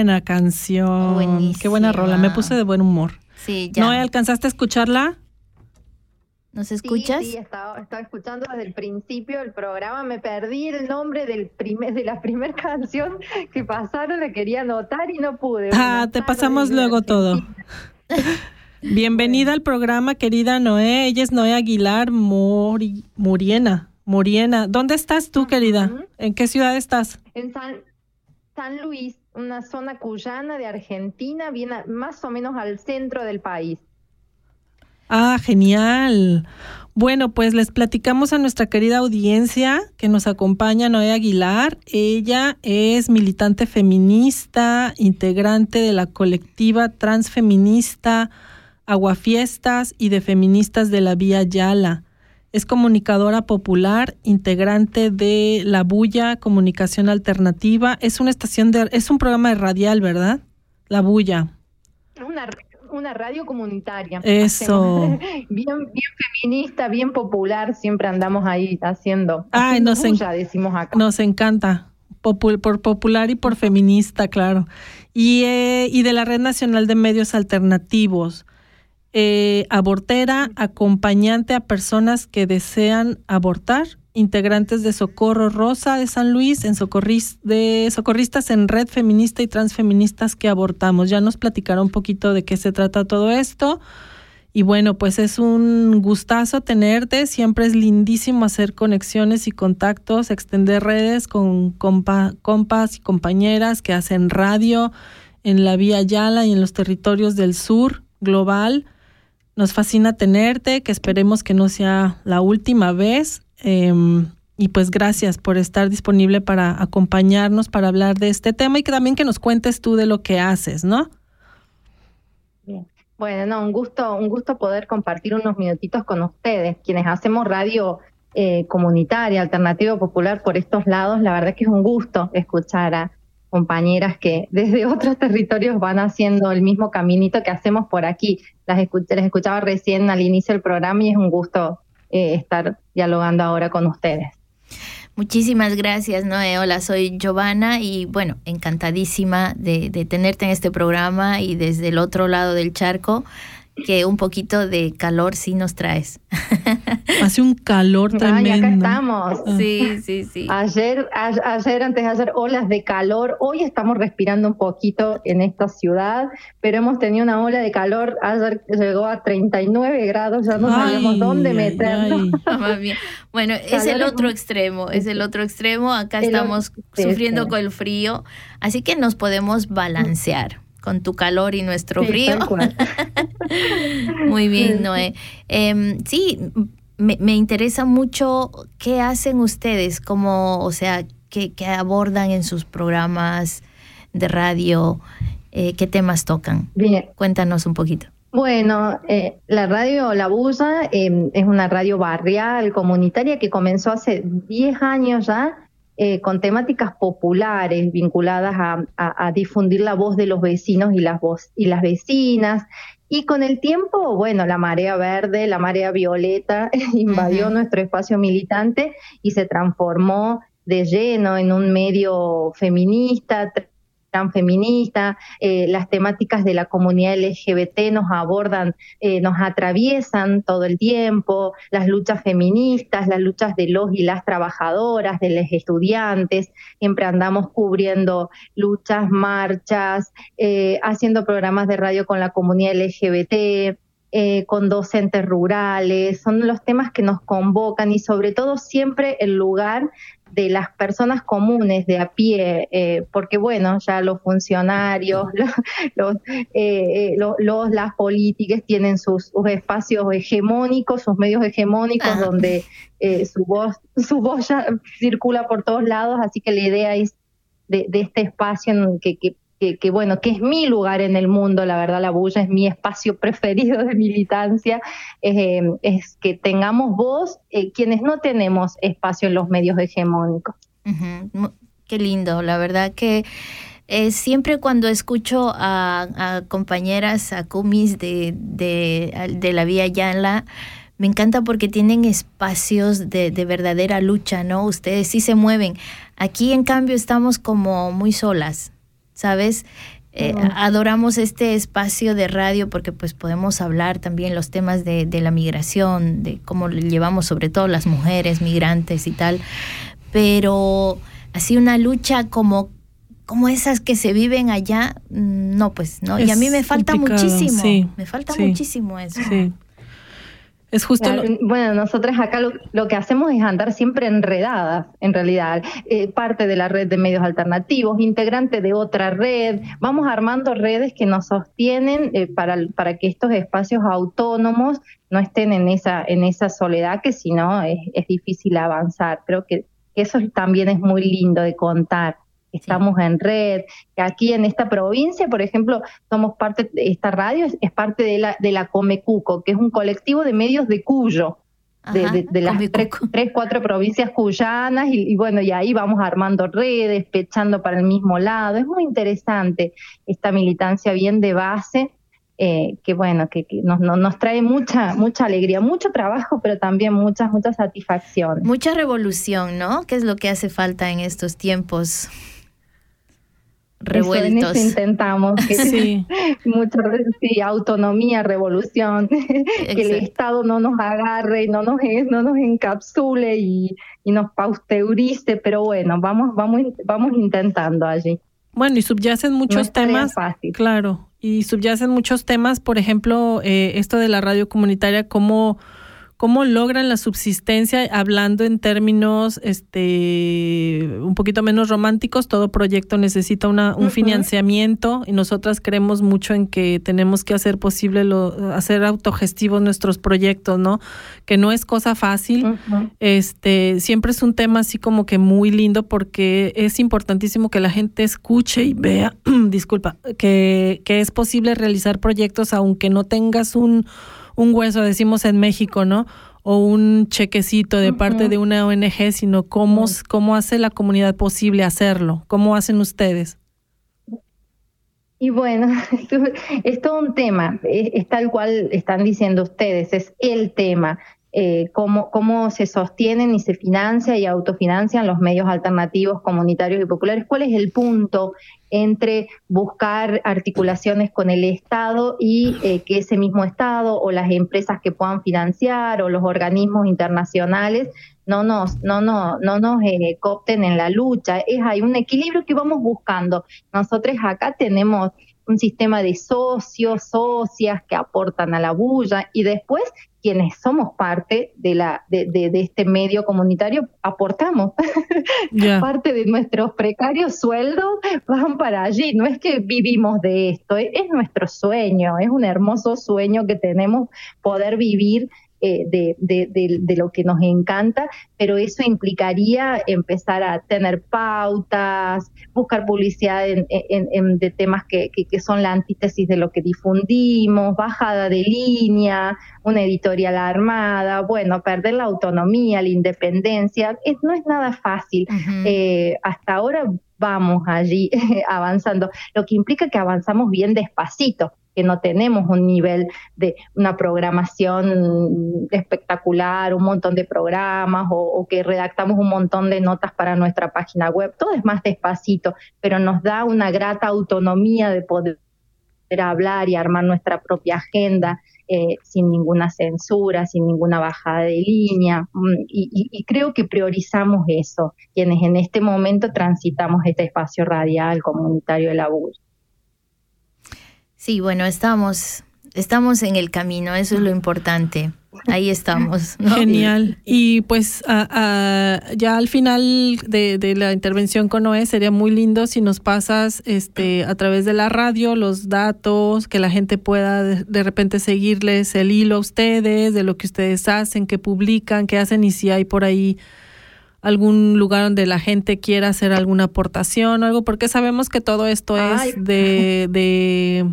buena canción! ¡Qué buena Buenísima. rola! Me puse de buen humor. Sí, ya. ¿No alcanzaste a escucharla? ¿Nos escuchas? Sí, sí, estaba, estaba escuchando desde el principio del programa. Me perdí el nombre del primer, de la primera canción que pasaron. La quería anotar y no pude. Ah, Buenas te tardes, pasamos luego todo. Bienvenida al programa, querida Noé. Ella es Noé Aguilar Mori- Muriena. Muriena. ¿Dónde estás tú, querida? ¿En qué ciudad estás? En San, San Luis, una zona cuyana de Argentina, bien más o menos al centro del país. Ah, genial. Bueno, pues les platicamos a nuestra querida audiencia que nos acompaña Noé Aguilar. Ella es militante feminista, integrante de la colectiva transfeminista Aguafiestas y de feministas de la Vía Yala. Es comunicadora popular, integrante de La Bulla Comunicación Alternativa. Es una estación de es un programa de radial, ¿verdad? La Bulla. Una, una radio comunitaria. Eso. Bien, bien feminista, bien popular, siempre andamos ahí haciendo. Ay, nos en- decimos acá. Nos encanta. Por popular y por feminista, claro. Y, eh, y de la Red Nacional de Medios Alternativos. Eh, abortera, acompañante a personas que desean abortar, integrantes de Socorro Rosa de San Luis, en de socorristas en red feminista y transfeministas que abortamos. Ya nos platicaron un poquito de qué se trata todo esto. Y bueno, pues es un gustazo tenerte. Siempre es lindísimo hacer conexiones y contactos, extender redes con compa- compas y compañeras que hacen radio en la Vía Yala y en los territorios del sur global. Nos fascina tenerte, que esperemos que no sea la última vez. Em, y pues gracias por estar disponible para acompañarnos, para hablar de este tema y que también que nos cuentes tú de lo que haces, ¿no? Bueno, no, un gusto, un gusto poder compartir unos minutitos con ustedes, quienes hacemos radio eh, comunitaria, alternativa popular por estos lados. La verdad que es un gusto escuchar a compañeras que desde otros territorios van haciendo el mismo caminito que hacemos por aquí. Las, escu- las escuchaba recién al inicio del programa y es un gusto eh, estar dialogando ahora con ustedes. Muchísimas gracias, Noé. Hola, soy Giovanna y bueno, encantadísima de, de tenerte en este programa y desde el otro lado del charco, que un poquito de calor sí nos traes. Hace un calor Ay, tremendo. acá estamos. Sí, sí, sí. Ayer, a- ayer, antes de ayer, olas de calor. Hoy estamos respirando un poquito en esta ciudad, pero hemos tenido una ola de calor. Ayer llegó a 39 grados, ya no sabíamos Ay, dónde ay, meternos. ay. Bien. Bueno, es el otro extremo, es el otro extremo. Acá El estamos otro- sufriendo con el frío, así que nos podemos balancear con tu calor y nuestro Sí, frío. Muy bien, Noé. Em, sí, me, me, interesa mucho qué hacen ustedes, como, o sea, qué, qué abordan en sus programas de radio, eh, qué temas tocan. Bien. Cuéntanos un poquito. Bueno, eh, la radio La Bulla eh, es una radio barrial, comunitaria, que comenzó hace 10 años ya eh, con temáticas populares vinculadas a, a, a, difundir la voz de los vecinos y las, voz, y las vecinas. Y con el tiempo, bueno, la marea verde, la marea violeta invadió uh -huh. nuestro espacio militante y se transformó de lleno en un medio feminista, tan feminista, eh, las temáticas de la comunidad LGBT nos abordan, eh, nos atraviesan todo el tiempo, las luchas feministas, las luchas de los y las trabajadoras, de los estudiantes, siempre andamos cubriendo luchas, marchas, eh, haciendo programas de radio con la comunidad LGBT. Con docentes rurales, son los temas que nos convocan y sobre todo siempre el lugar de las personas comunes de a pie, eh, porque bueno, ya los funcionarios, los, los, eh, los, los las políticas tienen sus, sus, espacios hegemónicos, sus medios hegemónicos ah. donde eh, su voz, su voz ya circula por todos lados, así que la idea es de, de este espacio en que, que que, bueno, que es mi lugar en el mundo, la verdad, la bulla es mi espacio preferido de militancia, es que tengamos voz eh, quienes no tenemos espacio en los medios hegemónicos. Qué lindo, la verdad que eh, siempre cuando escucho a, compañeras, a cumis de, de, la Vía Yala, me encanta porque tienen espacios de, de, verdadera lucha, ¿no? Ustedes sí se mueven. Aquí, en cambio, estamos como muy solas. ¿Sabes? Eh, adoramos este espacio de radio porque pues podemos hablar también los temas de, de, la migración, de cómo llevamos sobre todo las mujeres migrantes y tal, pero así una lucha como como esas que se viven allá, no, pues no. Es y a mí me falta muchísimo, sí, me falta sí, muchísimo eso. Sí. Es justo. Lo... Bueno, nosotros acá lo, lo, que hacemos es andar siempre enredadas, en realidad. Eh, parte de la red de medios alternativos, integrante de otra red. Vamos armando redes que nos sostienen eh, para, para que estos espacios autónomos no estén en esa, en esa soledad, que si no es, es difícil avanzar. Creo que eso también es muy lindo de contar estamos sí. en red, aquí en esta provincia, por ejemplo, somos parte de esta radio, es, es parte de la, de la Comecuco, que es un colectivo de medios de Cuyo, de, Ajá, de, de las tres, tres, cuatro provincias cuyanas, y, y, bueno, y ahí vamos armando redes, pechando para el mismo lado. Es muy interesante esta militancia bien de base. Eh, que bueno, que, que nos, nos, nos, trae mucha, mucha alegría, mucho trabajo, pero también muchas, mucha satisfacción. Mucha revolución, ¿no? ¿Qué es lo que hace falta en estos tiempos? Revueltos. Eso, eso intentamos, que sí. mucho, sí, autonomía, revolución, Exacto. que el Estado no nos agarre, no nos, no nos encapsule y, y nos pasteurice, pero bueno, vamos, vamos, vamos intentando allí. Bueno, y subyacen muchos no temas. Fácil. Claro, y subyacen muchos temas, por ejemplo, eh, esto de la radio comunitaria, cómo cómo logran la subsistencia hablando en términos este un poquito menos románticos todo proyecto necesita una, un uh -huh. financiamiento y nosotras creemos mucho en que tenemos que hacer posible lo, hacer autogestivos nuestros proyectos no que no es cosa fácil uh -huh. este siempre es un tema así como que muy lindo porque es importantísimo que la gente escuche y vea disculpa que, que es posible realizar proyectos aunque no tengas un un hueso, decimos en México, ¿no? O un chequecito de uh -huh. parte de una ONG, sino cómo, uh -huh. cómo hace la comunidad posible hacerlo, cómo hacen ustedes. Y bueno, es todo un tema, es, es, tal cual están diciendo ustedes, es el tema eh, cómo, se sostienen y se financian y autofinancian los medios alternativos, comunitarios y populares. ¿Cuál es el punto entre buscar articulaciones con el Estado y eh, que ese mismo Estado o las empresas que puedan financiar o los organismos internacionales no nos, no, no, no nos eh, copten en la lucha? Es, hay un equilibrio que vamos buscando. Nosotros acá tenemos un sistema de socios, socias que aportan a la bulla y después quienes somos parte de, la, de, de, de este medio comunitario aportamos. Yeah. parte de nuestros precarios sueldos van para allí. No es que vivimos de esto, es, es nuestro sueño, es un hermoso sueño que tenemos poder vivir eh, de, de, lo que nos encanta, pero eso implicaría empezar a tener pautas, buscar publicidad en, de temas que, que, son la antítesis de lo que difundimos, bajada de línea, una editorial armada, bueno, perder la autonomía, la independencia, no es nada fácil. Eh, hasta ahora vamos allí avanzando, lo que implica que avanzamos bien despacito que no tenemos un nivel de una programación espectacular, un montón de programas o, que redactamos un montón de notas para nuestra página web. Todo es más despacito, pero nos da una grata autonomía de poder hablar y armar nuestra propia agenda eh, sin ninguna censura, sin ninguna bajada de línea. Mm, y, creo que priorizamos eso, quienes en este momento transitamos este espacio radial comunitario de la BUS. Sí, bueno, estamos, estamos en el camino, eso es lo importante. Ahí estamos. Genial. Y pues ya al final de, la intervención con Noé sería muy lindo si nos pasas este a través de la radio los datos, que la gente pueda de, repente seguirles el hilo a ustedes, de lo que ustedes hacen, que publican, que hacen y si hay por ahí algún lugar donde la gente quiera hacer alguna aportación o algo, porque sabemos que todo esto es de, de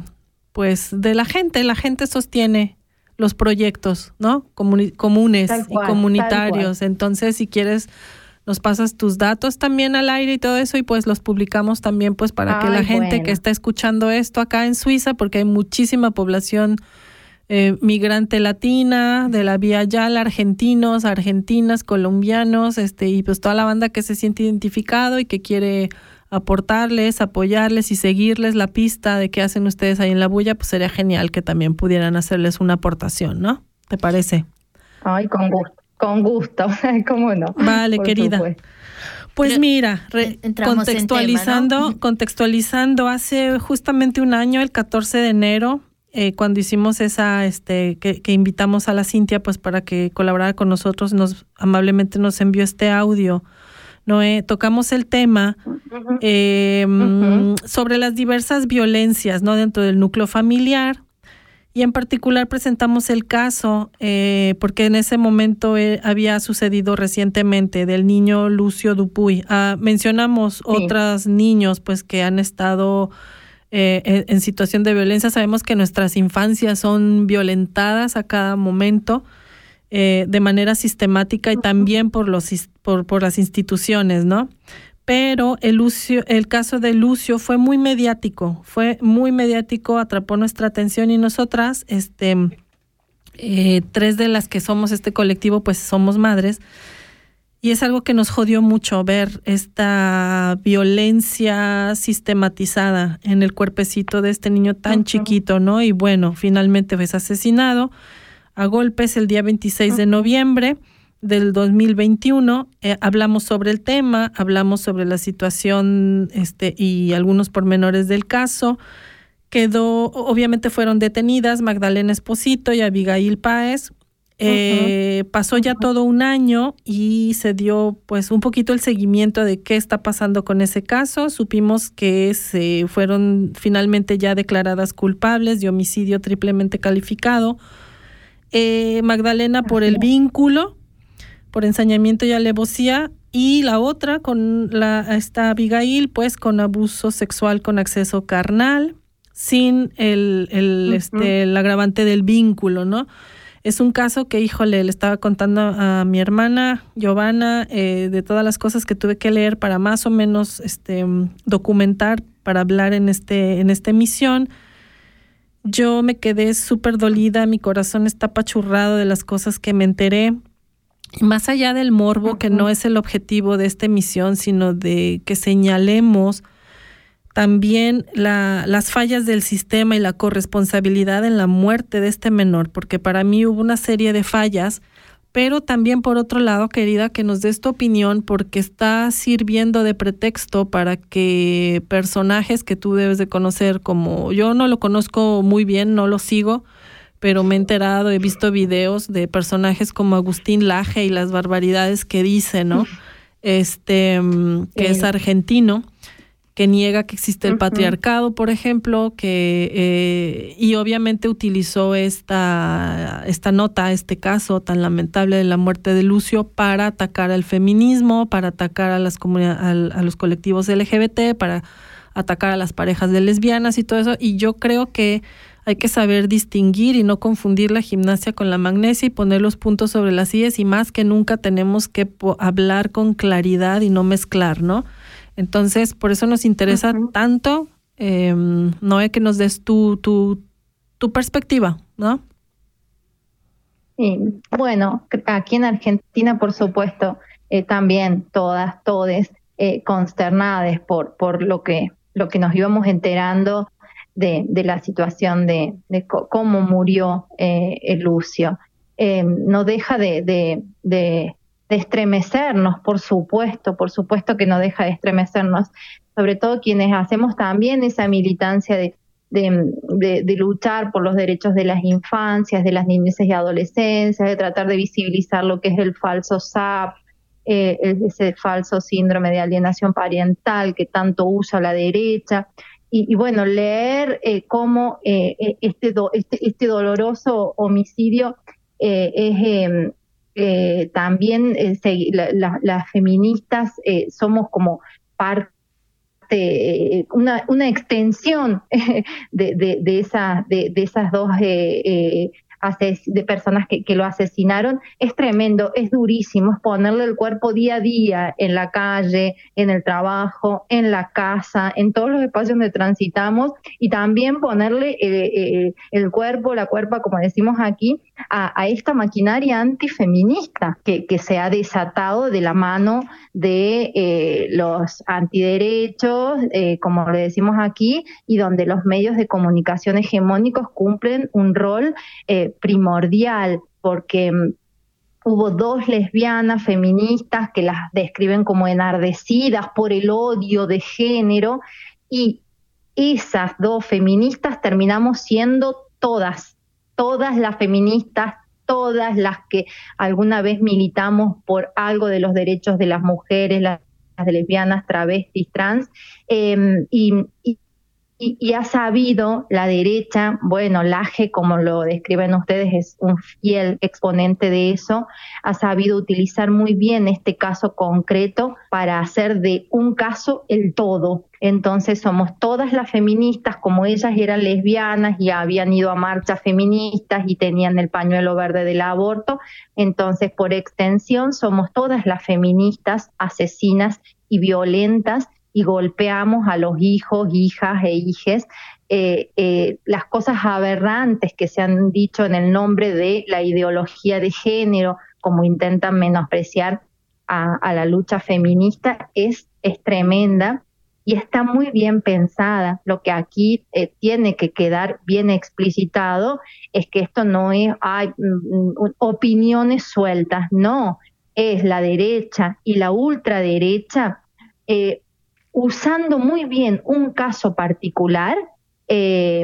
pues de la gente, la gente sostiene los proyectos, ¿no? comunes y comunitarios. Entonces, si quieres, nos pasas tus datos también al aire y todo eso y pues los publicamos también pues para que la gente que está escuchando esto acá en Suiza, porque hay muchísima población eh, migrante latina, de la Vía Yala, argentinos, argentinas, colombianos, este, y pues toda la banda que se siente identificado y que quiere aportarles, apoyarles y seguirles la pista de qué hacen ustedes ahí en la bulla, pues sería genial que también pudieran hacerles una aportación, ¿no? ¿Te parece? Ay, con gusto, con gusto, ¿cómo no? Vale, querida. Pues mira, contextualizando, contextualizando, hace justamente un año, el 14 de enero, eh, cuando hicimos esa, este, que, que, invitamos a la Cintia, pues para que colaborara con nosotros, nos amablemente nos envió este audio Noé, tocamos el tema em, sobre las diversas violencias ¿no? dentro del núcleo familiar y en particular presentamos el caso eh, porque en ese momento eh, había sucedido recientemente del niño Lucio Dupuy. Ah, mencionamos otros niños pues que han estado eh, en situación de violencia. Sabemos que nuestras infancias son violentadas a cada momento. Eh, de manera sistemática y también por, los, por, por las instituciones, ¿no? Pero el, Lucio, el caso de Lucio fue muy mediático, fue muy mediático, atrapó nuestra atención y nosotras, este, eh, tres de las que somos este colectivo, pues somos madres. Y es algo que nos jodió mucho ver esta violencia sistematizada en el cuerpecito de este niño tan chiquito, ¿no? Y bueno, finalmente fue asesinado a golpes el día 26 de noviembre del 2021. Eh, hablamos sobre el tema, hablamos sobre la situación este, y algunos pormenores del caso. Quedó, obviamente fueron detenidas Magdalena Esposito y Abigail Páez. Eh, pasó ya todo un año y se dio pues un poquito el seguimiento de qué está pasando con ese caso. Supimos que se fueron finalmente ya declaradas culpables de homicidio triplemente calificado eh, Magdalena por el vínculo, por ensañamiento y alevosía, y la otra con la esta Abigail, pues con abuso sexual con acceso carnal, sin el, el, este, el agravante del vínculo, ¿no? Es un caso que, híjole, le estaba contando a mi hermana Giovanna eh, de todas las cosas que tuve que leer para más o menos este, documentar, para hablar en, este, en esta emisión yo me quedé súper dolida, mi corazón está apachurrado de las cosas que me enteré. Más allá del morbo, que no es el objetivo de esta emisión, sino de que señalemos también la, las fallas del sistema y la corresponsabilidad en la muerte de este menor, porque para mí hubo una serie de fallas pero también por otro lado, querida, que nos des tu opinión porque está sirviendo de pretexto para que personajes que tú debes de conocer como yo no lo conozco muy bien, no lo sigo, pero me he enterado, he visto videos de personajes como Agustín Laje y las barbaridades que dice, ¿no? Este, mm, que es argentino que niega que existe el patriarcado, por ejemplo, que eh, y obviamente utilizó esta, esta nota, este caso tan lamentable de la muerte de Lucio para atacar al feminismo, para atacar a las a los colectivos LGBT, para atacar a las parejas de lesbianas y todo eso. Y yo creo que hay que saber distinguir y no confundir la gimnasia con la magnesia y poner los puntos sobre las sillas y más que nunca tenemos que hablar con claridad y no mezclar, ¿no? Entonces, por eso nos interesa tanto, eh, Noé, que nos des tu, tu, tu perspectiva, ¿no? Sí, bueno, aquí en Argentina, por supuesto, eh, también todas, todes eh, consternadas por, por lo que, lo que nos íbamos enterando de, de la situación de, de cómo murió eh, Lucio. Eh, no deja de, de, de estremecernos, por supuesto, por supuesto que no deja de estremecernos, sobre todo quienes hacemos también esa militancia de, de, luchar por los derechos de las infancias, de las niñeces y adolescencias, de tratar de visibilizar lo que es el falso SAP, eh, ese falso síndrome de alienación parental que tanto usa la derecha. Y, bueno, leer eh, cómo eh, este, este, este, doloroso homicidio es em, eh, también eh, las feministas eh, somos como parte, una, una extensión de, de, de, de, esas dos de personas que, que, lo asesinaron, es tremendo, es durísimo, es ponerle el cuerpo día a día en la calle, en el trabajo, en la casa, en todos los espacios donde transitamos y también ponerle eh, eh, el cuerpo, la cuerpa, como decimos aquí, a, esta maquinaria antifeminista que, se ha desatado de la mano de eh, los antiderechos, como le decimos aquí, y donde los medios de comunicación hegemónicos cumplen un rol primordial, porque mm, hubo dos lesbianas feministas que las describen como enardecidas por el odio de género y esas dos feministas terminamos siendo todas, todas las feministas, todas las que alguna vez militamos por algo de los derechos de las mujeres, las, lesbianas, travestis, trans, y, y, ha sabido la derecha, bueno, Laje, como lo describen ustedes, es un fiel exponente de eso, ha sabido utilizar muy bien este caso concreto para hacer de un caso el todo. Entonces somos todas las feministas, como ellas eran lesbianas y habían ido a marchas feministas y tenían el pañuelo verde del aborto, entonces por extensión somos todas las feministas asesinas y violentas y golpeamos a los hijos, hijas e hijes, eh, eh, las cosas aberrantes que se han dicho en el nombre de la ideología de género, como intentan menospreciar a, la lucha feminista, es, es tremenda y está muy bien pensada. Lo que aquí eh, tiene que quedar bien explicitado es que esto no es mm, mm, opiniones sueltas, no, es la derecha y la ultraderecha usando muy bien un caso particular eh,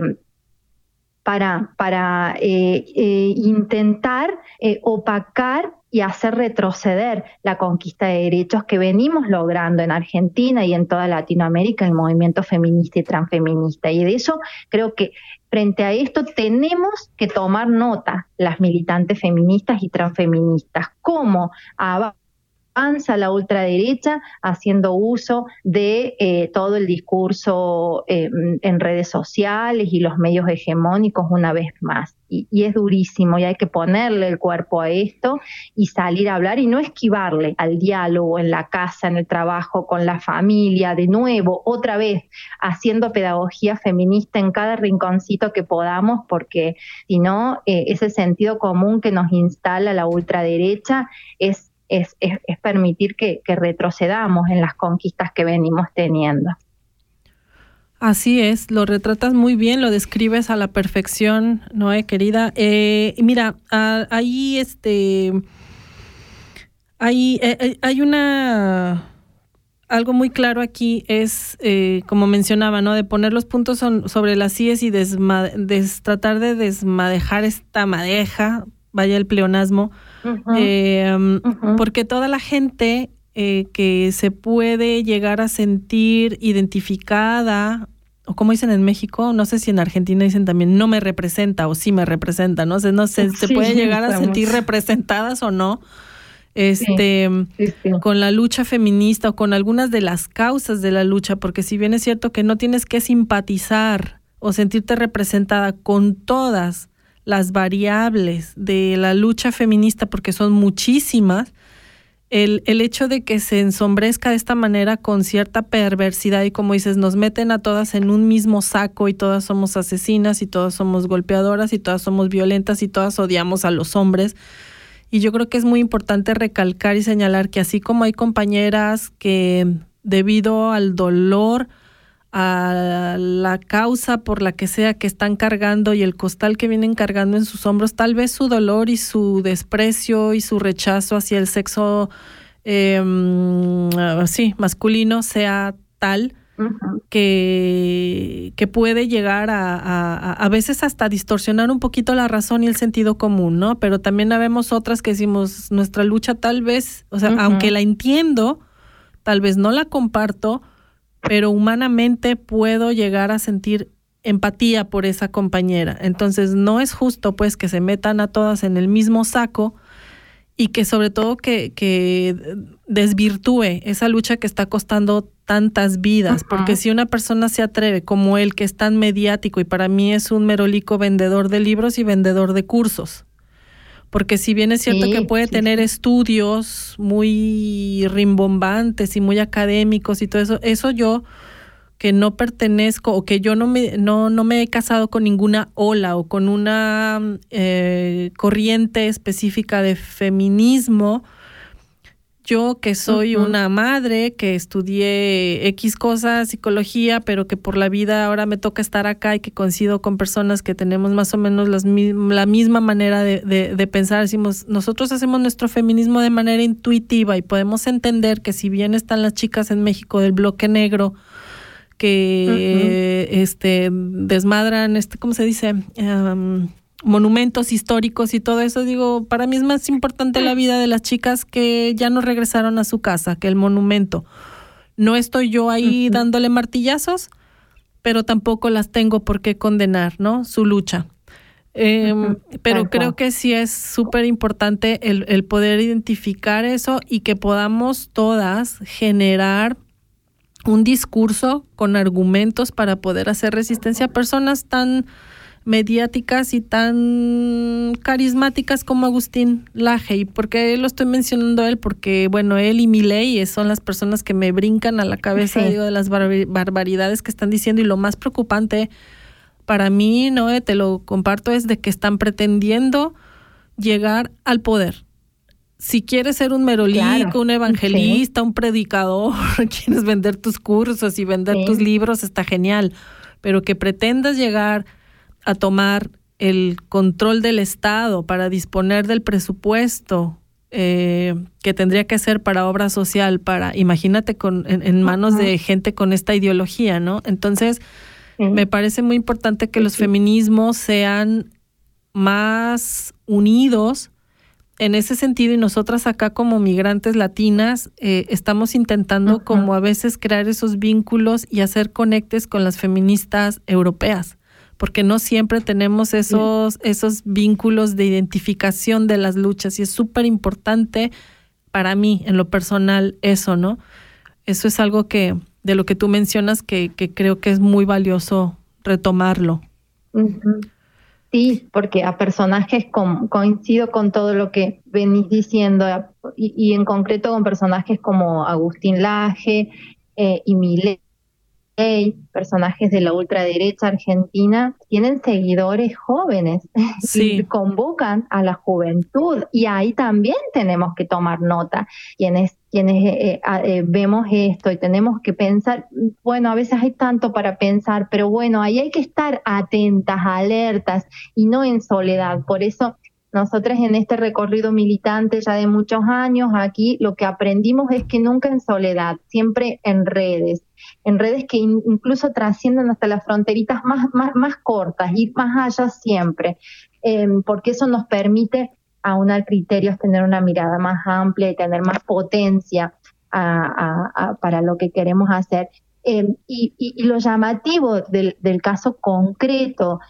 para, para eh, eh, intentar opacar y hacer retroceder la conquista de derechos que venimos logrando en Argentina y en toda Latinoamérica, el movimiento feminista y transfeminista. Y de eso creo que frente a esto tenemos que tomar nota las militantes feministas y transfeministas, cómo avanza la ultraderecha haciendo uso de eh, todo el discurso eh, en redes sociales y los medios hegemónicos una vez más. Y, es durísimo y hay que ponerle el cuerpo a esto y salir a hablar y no esquivarle al diálogo en la casa, en el trabajo, con la familia, de nuevo, otra vez, haciendo pedagogía feminista en cada rinconcito que podamos, porque si no, eh, ese sentido común que nos instala la ultraderecha es es, permitir que, retrocedamos en las conquistas que venimos teniendo. Así es, lo retratas muy bien, lo describes a la perfección, Noé, querida. Eh, mira, ahí este, eh, eh, hay una algo muy claro aquí es, como mencionaba, ¿no? De poner los puntos sobre las CIES y tratar de desmadejar esta madeja, vaya el pleonasmo, eh, porque toda la gente eh, que se puede llegar a sentir identificada, o como dicen en México, no sé si en Argentina dicen también no me representa o sí me representa, ¿no? no sé, se puede llegar a sentir representadas o no este con la lucha feminista o con algunas de las causas de la lucha, porque si bien es cierto que no tienes que simpatizar o sentirte representada con todas las variables de la lucha feminista, porque son muchísimas, el, el, hecho de que se ensombrezca de esta manera con cierta perversidad y como dices, nos meten a todas en un mismo saco y todas somos asesinas y todas somos golpeadoras y todas somos violentas y todas odiamos a los hombres, y yo creo que es muy importante recalcar y señalar que así como hay compañeras que debido al dolor, a la causa por la que sea que están cargando y el costal que vienen cargando en sus hombros, tal vez su dolor y su desprecio y su rechazo hacia el sexo eh, sí, masculino sea tal que, que puede llegar a, a, veces hasta distorsionar un poquito la razón y el sentido común, ¿no? Pero también habemos otras que decimos, nuestra lucha tal vez, o sea, aunque la entiendo, tal vez no la comparto, pero humanamente puedo llegar a sentir empatía por esa compañera. Entonces, no es justo pues que se metan a todas en el mismo saco y que sobre todo que, que desvirtúe esa lucha que está costando tantas vidas, porque si una persona se atreve como él, que es tan mediático y para mí es un merolico vendedor de libros y vendedor de cursos, porque si bien es cierto que puede tener estudios muy rimbombantes y muy académicos y todo eso, eso yo que no pertenezco o que yo no me, no, no me he casado con ninguna ola o con una eh, corriente específica de feminismo, yo que soy una madre, que estudié X cosas, psicología, pero que por la vida ahora me toca estar acá y que coincido con personas que tenemos más o menos las, la misma manera de, de, pensar, decimos, nosotros hacemos nuestro feminismo de manera intuitiva y podemos entender que si bien están las chicas en México del bloque negro, que este desmadran este cómo se dice monumentos históricos y todo eso, digo, para mí es más importante la vida de las chicas que ya no regresaron a su casa, que el monumento. No estoy yo ahí dándole martillazos, pero tampoco las tengo por qué condenar, ¿no? Su lucha. Em, pero creo que sí es súper importante el, el poder identificar eso y que podamos todas generar un discurso con argumentos para poder hacer resistencia a personas tan mediáticas y tan carismáticas como Agustín Laje. ¿Y por qué lo estoy mencionando a él? Porque, bueno, él y Milei son las personas que me brincan a la cabeza digo, de las barbaridades que están diciendo y lo más preocupante para mí, no te lo comparto, es de que están pretendiendo llegar al poder. Si quieres ser un merolico, un evangelista, un predicador, quieres vender tus cursos y vender tus libros, está genial. Pero que pretendas llegar a tomar el control del Estado para disponer del presupuesto eh, que tendría que ser para obra social, para, imagínate, con, en, manos de gente con esta ideología, ¿no? Entonces, me parece muy importante que los feminismos sean más unidos en ese sentido y nosotras acá como migrantes latinas eh, estamos intentando como a veces crear esos vínculos y hacer conectes con las feministas europeas porque no siempre tenemos esos, esos vínculos de identificación de las luchas y es súper importante para mí en lo personal eso, ¿no? Eso es algo que de lo que tú mencionas que, que creo que es muy valioso retomarlo. Sí, porque a personajes coincido con todo lo que venís diciendo y, en concreto con personajes como Agustín Laje eh, y Personajes de la ultraderecha argentina, tienen seguidores jóvenes y convocan a la juventud y ahí también tenemos que tomar nota. Quienes, quienes eh, eh, eh, vemos esto y tenemos que pensar, bueno, a veces hay tanto para pensar, pero bueno, ahí hay que estar atentas, alertas y no en soledad. Por eso nosotros en este recorrido militante ya de muchos años, aquí lo que aprendimos es que nunca en soledad, siempre en redes, en redes que incluso trascienden hasta las fronteritas más, más, más cortas, ir más allá siempre, em, porque eso nos permite aunar criterios, tener una mirada más amplia y tener más potencia. para lo que queremos hacer. Em, y, lo llamativo del, caso concreto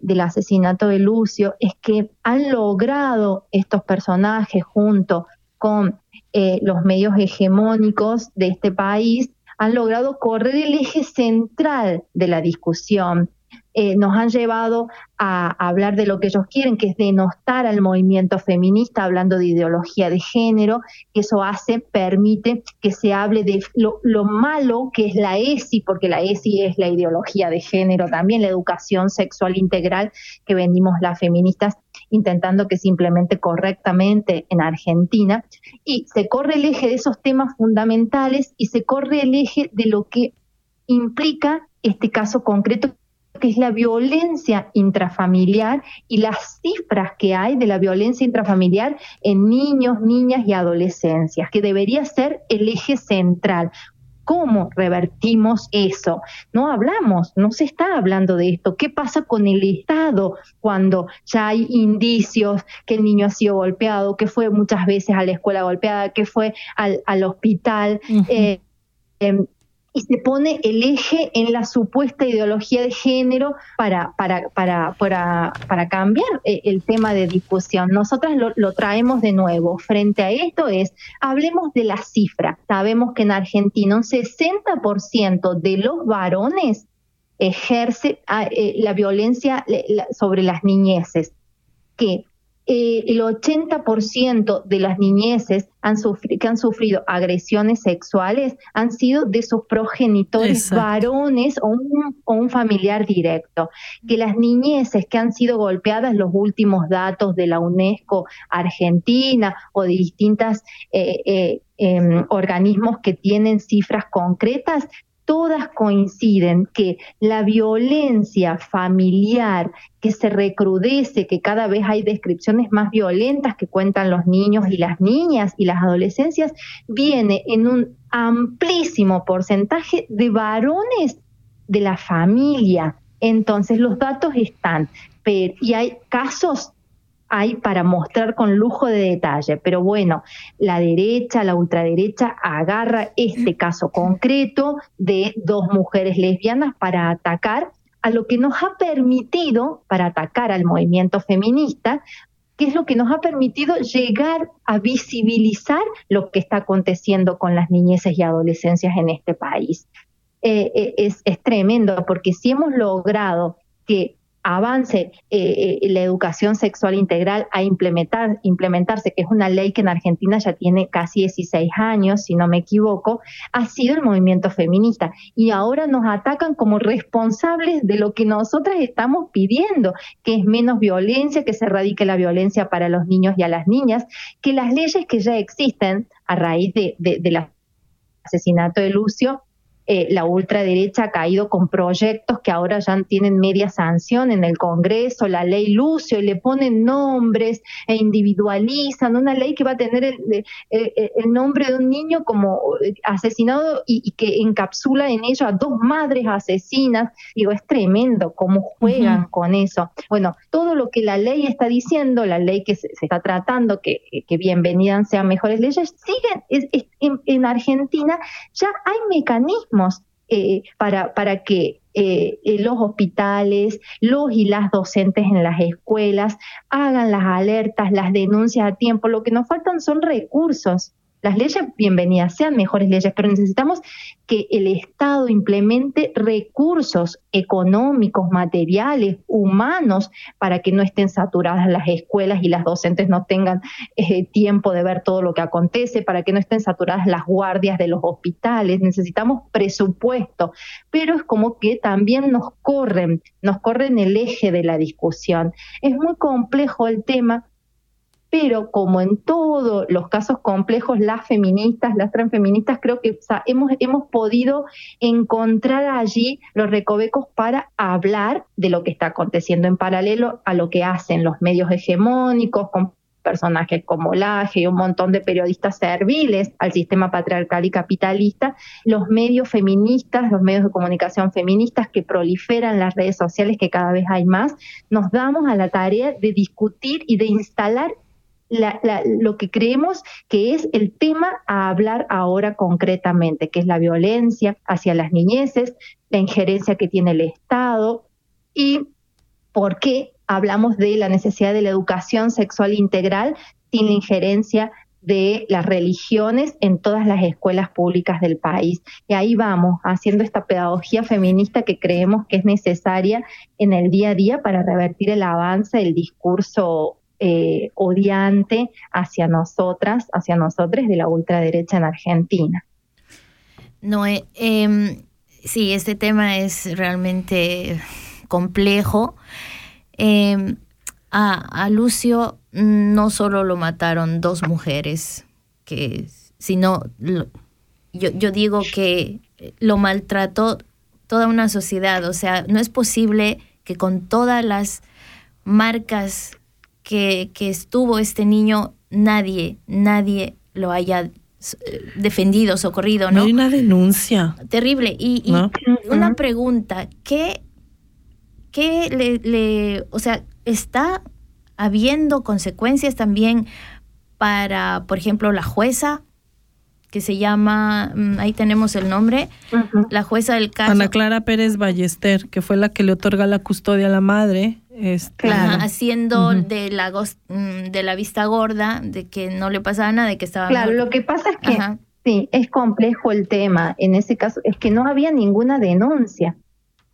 del asesinato de Lucio es que han logrado estos personajes junto con eh, los medios hegemónicos de este país, han logrado correr el eje central de la discusión eh, nos han llevado a, hablar de lo que ellos quieren, que es denostar al movimiento feminista, hablando de ideología de género, que eso hace, permite que se hable de lo, malo que es la ESI, porque la ESI es la ideología de género también, la educación sexual integral que vendimos las feministas intentando que se implemente correctamente en Argentina. Y se corre el eje de esos temas fundamentales y se corre el eje de lo que implica este caso concreto que es la violencia intrafamiliar y las cifras que hay de la violencia intrafamiliar en niños, niñas y adolescencias, que debería ser el eje central. ¿Cómo revertimos eso? No hablamos, no se está hablando de esto. ¿Qué pasa con el Estado cuando ya hay indicios que el niño ha sido golpeado, que fue muchas veces a la escuela golpeada, que fue al, hospital? Y se pone el eje en la supuesta ideología de género para, para, para, para, cambiar eh, el tema de discusión. Nosotras lo, lo, traemos de nuevo. Frente a esto es, hablemos de la cifra. Sabemos que en Argentina un 60% de los varones ejerce ah, eh, la violencia sobre las niñeces, que eh, el 80% de las niñeces han que han sufrido agresiones sexuales han sido de sus progenitores varones o un, familiar directo. Que las niñeces que han sido golpeadas, los últimos datos de la UNESCO Argentina o de distintos eh, eh, em, organismos que tienen cifras concretas, todas coinciden que la violencia familiar que se recrudece, que cada vez hay descripciones más violentas que cuentan los niños y las niñas y las adolescencias, viene en un amplísimo porcentaje de varones de la familia. Entonces los datos están, y hay casos hay para mostrar con lujo de detalle. Pero bueno, la derecha, la ultraderecha agarra este caso concreto de dos mujeres lesbianas para atacar a lo que nos ha permitido, para atacar al movimiento feminista, que es lo que nos ha permitido llegar a visibilizar lo que está aconteciendo con las niñeces y adolescencias en este país. Eh, eh, es, es tremendo porque si hemos logrado que avance eh, eh, la educación sexual integral a implementar, implementarse, que es una ley que en Argentina ya tiene casi 16 años, si no me equivoco, ha sido el movimiento feminista. Y ahora nos atacan como responsables de lo que nosotras estamos pidiendo, que es menos violencia, que se erradique la violencia para los niños y a las niñas, que las leyes que ya existen a raíz de, del asesinato de Lucio eh, la ultraderecha ha caído con proyectos que ahora ya tienen media sanción en el Congreso, la ley Lucio, y le ponen nombres e individualizan una ley que va a tener el, nombre de un niño como eh, asesinado y, que encapsula en ello a dos madres asesinas. Digo, es tremendo cómo juegan con eso. Bueno, todo lo que la ley está diciendo, la ley que se, está tratando, que, que bienvenidas sean mejores leyes, siguen en, en Argentina, ya hay mecanismos eh, para, para que eh, eh, los hospitales, los y las docentes en las escuelas hagan las alertas, las denuncias a tiempo. Lo que nos faltan son recursos. Las leyes, bienvenidas, sean mejores leyes, pero necesitamos que el Estado implemente recursos económicos, materiales, humanos, para que no estén saturadas las escuelas y las docentes no tengan eh, tiempo de ver todo lo que acontece, para que no estén saturadas las guardias de los hospitales. Necesitamos presupuesto, pero es como que también nos corren, nos corren el eje de la discusión. Es muy complejo el tema pero como en todos los casos complejos, las feministas, las transfeministas, creo que hemos, hemos podido encontrar allí los recovecos para hablar de lo que está aconteciendo en paralelo a lo que hacen los medios hegemónicos, con personajes como Laje y un montón de periodistas serviles al sistema patriarcal y capitalista, los medios feministas, los medios de comunicación feministas que proliferan las redes sociales, que cada vez hay más, nos damos a la tarea de discutir y de instalar lo que creemos que es el tema a hablar ahora concretamente, que es la violencia hacia las niñeces, la injerencia que tiene el Estado y por qué hablamos de la necesidad de la educación sexual integral sin la injerencia de las religiones en todas las escuelas públicas del país. Y ahí vamos, haciendo esta pedagogía feminista que creemos que es necesaria en el día a día para revertir el avance del discurso eh, odiante hacia nosotras, hacia nosotros de la ultraderecha en Argentina. No, em, sí, este tema es realmente complejo. Em, a, Lucio no solo lo mataron dos mujeres, sino yo, yo digo que lo maltrató toda una sociedad. O sea, no es posible que con todas las marcas que, que estuvo este niño, nadie, nadie lo haya defendido, socorrido, ¿no? No hay una denuncia. Terrible. Y, una pregunta, ¿qué, qué le, le, o sea, está habiendo consecuencias también para, por ejemplo, la jueza, que se llama, mm, ahí tenemos el nombre, la jueza del caso. Ana Clara Pérez Ballester, que fue la que le otorga la custodia a la madre. Este, claro. haciendo de, la, mm, de la vista gorda, de que no le pasaba nada, de que estaba... Claro, lo que pasa es que, sí, es complejo el tema. En ese caso, es que no había ninguna denuncia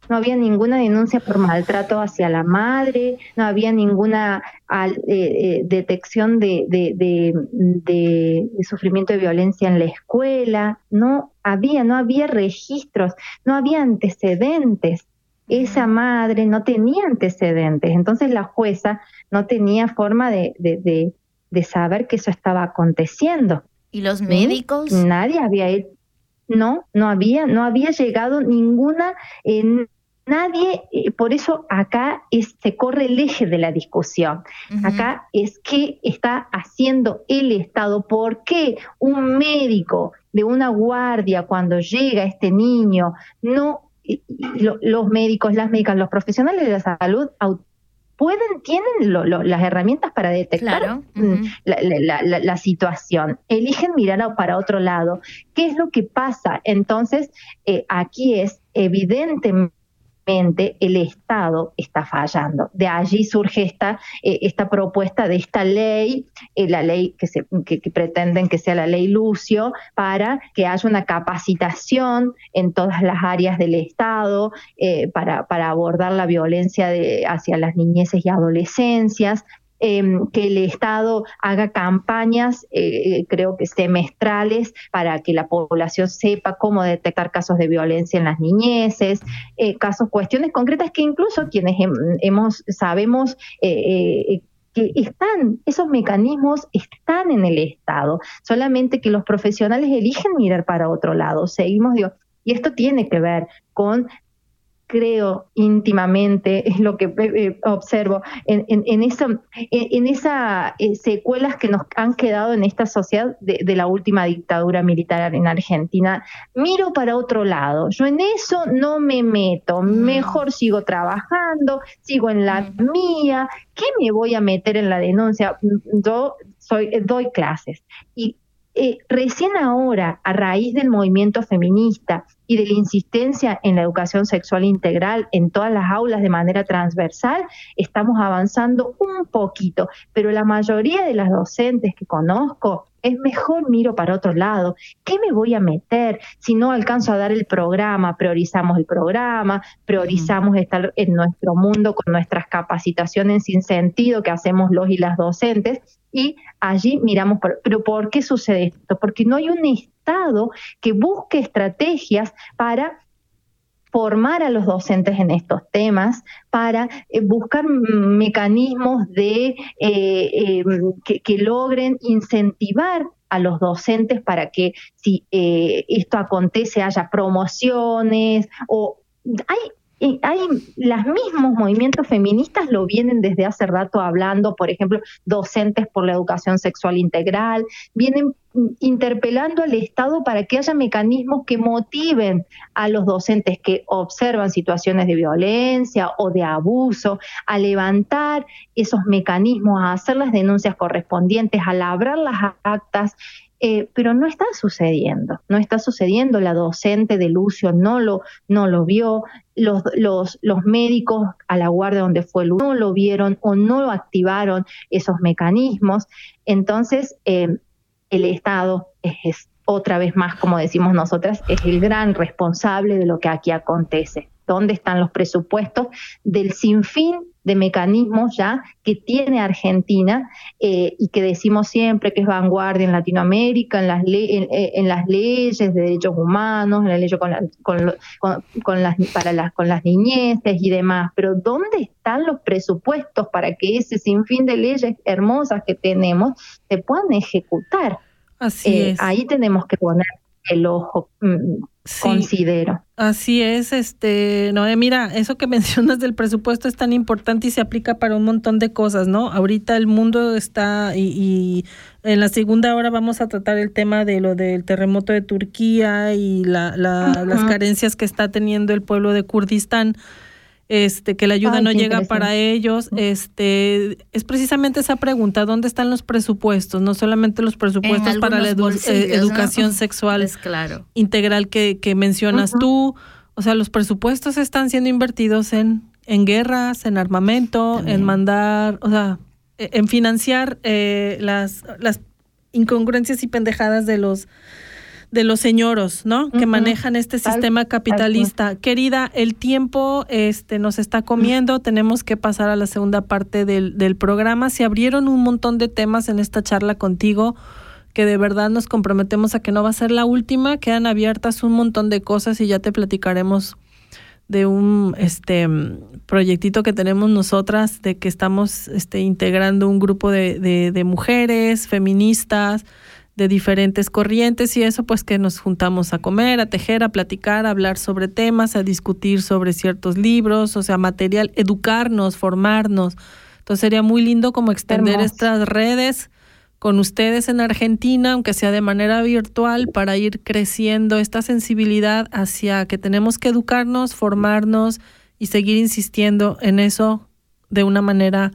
no había ninguna denuncia por maltrato hacia la madre, no había ninguna eh, eh, detección de, de, sufrimiento de violencia en la escuela, no había, no había registros, no había antecedentes. Esa madre no tenía antecedentes, entonces la jueza no tenía forma de, saber que eso estaba aconteciendo. ¿Y los médicos? Nadie había no, no había, no había llegado ninguna, nadie, eh, por eso acá es, se corre el eje de la discusión. Acá es qué está haciendo el Estado, por qué un médico de una guardia cuando llega este niño, no los médicos, las médicas, los profesionales de la salud pueden, tienen las herramientas para detectar mm, la, situación. Eligen mirar para otro lado. ¿Qué es lo que pasa? Entonces, eh, aquí es evidentemente el Estado está fallando. De allí surge esta, eh, esta propuesta de esta ley, eh, la ley que, se, que, pretenden que sea la ley Lucio, para que haya una capacitación en todas las áreas del Estado eh, para, abordar la violencia hacia las niñeces y adolescencias, Em, que el Estado haga campañas, eh, creo que semestrales, para que la población sepa cómo detectar casos de violencia en las niñeces, eh, casos, cuestiones concretas que incluso quienes hemos, sabemos eh, que están, esos mecanismos están en el Estado, solamente que los profesionales eligen mirar para otro lado. Seguimos, digo, y esto tiene que ver con creo íntimamente, es lo que eh, eh, observo, en, en, en esa, en, eh, secuelas que nos han quedado en esta sociedad de, la última dictadura militar en Argentina. Miro para otro lado, yo en eso no me meto, mm. mejor sigo trabajando, sigo en la mm. mía, ¿qué me voy a meter en la denuncia? Yo soy, doy clases y recién ahora, a raíz del movimiento feminista, y de la insistencia en la educación sexual integral en todas las aulas de manera transversal, estamos avanzando un poquito, pero la mayoría de las docentes que conozco es mejor miro para otro lado. ¿Qué me voy a meter si no alcanzo a dar el programa? Priorizamos el programa, priorizamos estar en nuestro mundo con nuestras capacitaciones sin sentido que hacemos los y las docentes y allí miramos, pero ¿por qué sucede esto? Porque no hay un Estado que busque estrategias para formar a los docentes en estos temas, para eh, buscar mecanismos de eh, em, que, logren incentivar a los docentes para que si eh, esto acontece haya promociones o hay y hay los mismos movimientos feministas lo vienen desde hace rato hablando, por ejemplo, docentes por la educación sexual integral, vienen interpelando al Estado para que haya mecanismos que motiven a los docentes que observan situaciones de violencia o de abuso a levantar esos mecanismos, a hacer las denuncias correspondientes, a labrar las actas eh, pero no está sucediendo, no está sucediendo, la docente de Lucio no lo, no lo vio, los, los, los médicos a la guardia donde fue Lucio no lo vieron o no activaron esos mecanismos, entonces eh, el Estado es otra vez más, como decimos nosotras, es el gran responsable de lo que aquí acontece. Dónde están los presupuestos del sinfín de mecanismos ya que tiene Argentina eh, y que decimos siempre que es vanguardia en Latinoamérica, en las, eh, en, las leyes de derechos humanos, en la ley con, con, las, para las, con las niñeces y demás. Pero ¿dónde están los presupuestos para que ese sinfín de leyes hermosas que tenemos se puedan ejecutar? Así eh, es. Ahí tenemos que poner el ojo. Mm, considero. Así es, este, no, mira, eso que mencionas del presupuesto es tan importante y se aplica para un montón de cosas, ¿no? Ahorita el mundo está y, en la segunda hora vamos a tratar el tema de lo del terremoto de Turquía y la, las carencias que está teniendo el pueblo de Kurdistán este, que la ayuda no llega para ellos, este, es precisamente esa pregunta, ¿dónde están los presupuestos? No solamente los presupuestos para la eh, educación sexual claro. integral que, que mencionas tú, o sea, los presupuestos están siendo invertidos en, en guerras, en armamento, en mandar, o sea, e, en financiar eh, las, las incongruencias y pendejadas de los de los señoros, ¿no? Que manejan este sistema capitalista. Querida, el tiempo este, nos está comiendo, tenemos que pasar a la segunda parte del, del programa. Se abrieron un montón de temas en esta charla contigo que de verdad nos comprometemos a que no va a ser la última, quedan abiertas un montón de cosas y ya te platicaremos de un este proyectito que tenemos nosotras de que estamos este integrando un grupo de, de, de mujeres feministas de diferentes corrientes y eso pues que nos juntamos a comer, a tejer, a platicar, a hablar sobre temas, a discutir sobre ciertos libros, o sea, material, educarnos, formarnos. Entonces sería muy lindo como extender estas redes con ustedes en Argentina, aunque sea de manera virtual, para ir creciendo esta sensibilidad hacia que tenemos que educarnos, formarnos y seguir insistiendo en eso de una manera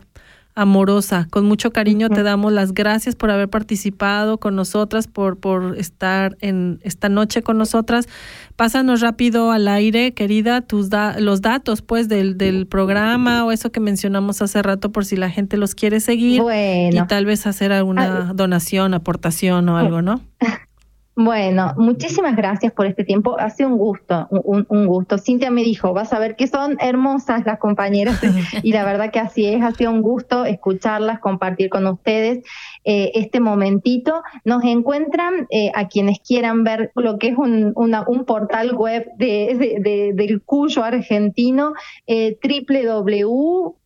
amorosa. Con mucho cariño te damos las gracias por haber participado con nosotras, por, por estar en esta noche con nosotras. Pásanos rápido al aire, querida, tus los datos pues del, del programa o eso que mencionamos hace rato por si la gente los quiere seguir y tal vez hacer alguna donación, aportación o algo, ¿no? Bueno, muchísimas gracias por este tiempo. Ha sido un gusto, un, gusto. Cintia me dijo, vas a ver que son hermosas las compañeras y la verdad que así es. Ha sido un gusto escucharlas, compartir con ustedes eh, este momentito. Nos encuentran eh, a quienes quieran ver lo que es un, un portal web de, del Cuyo argentino, eh,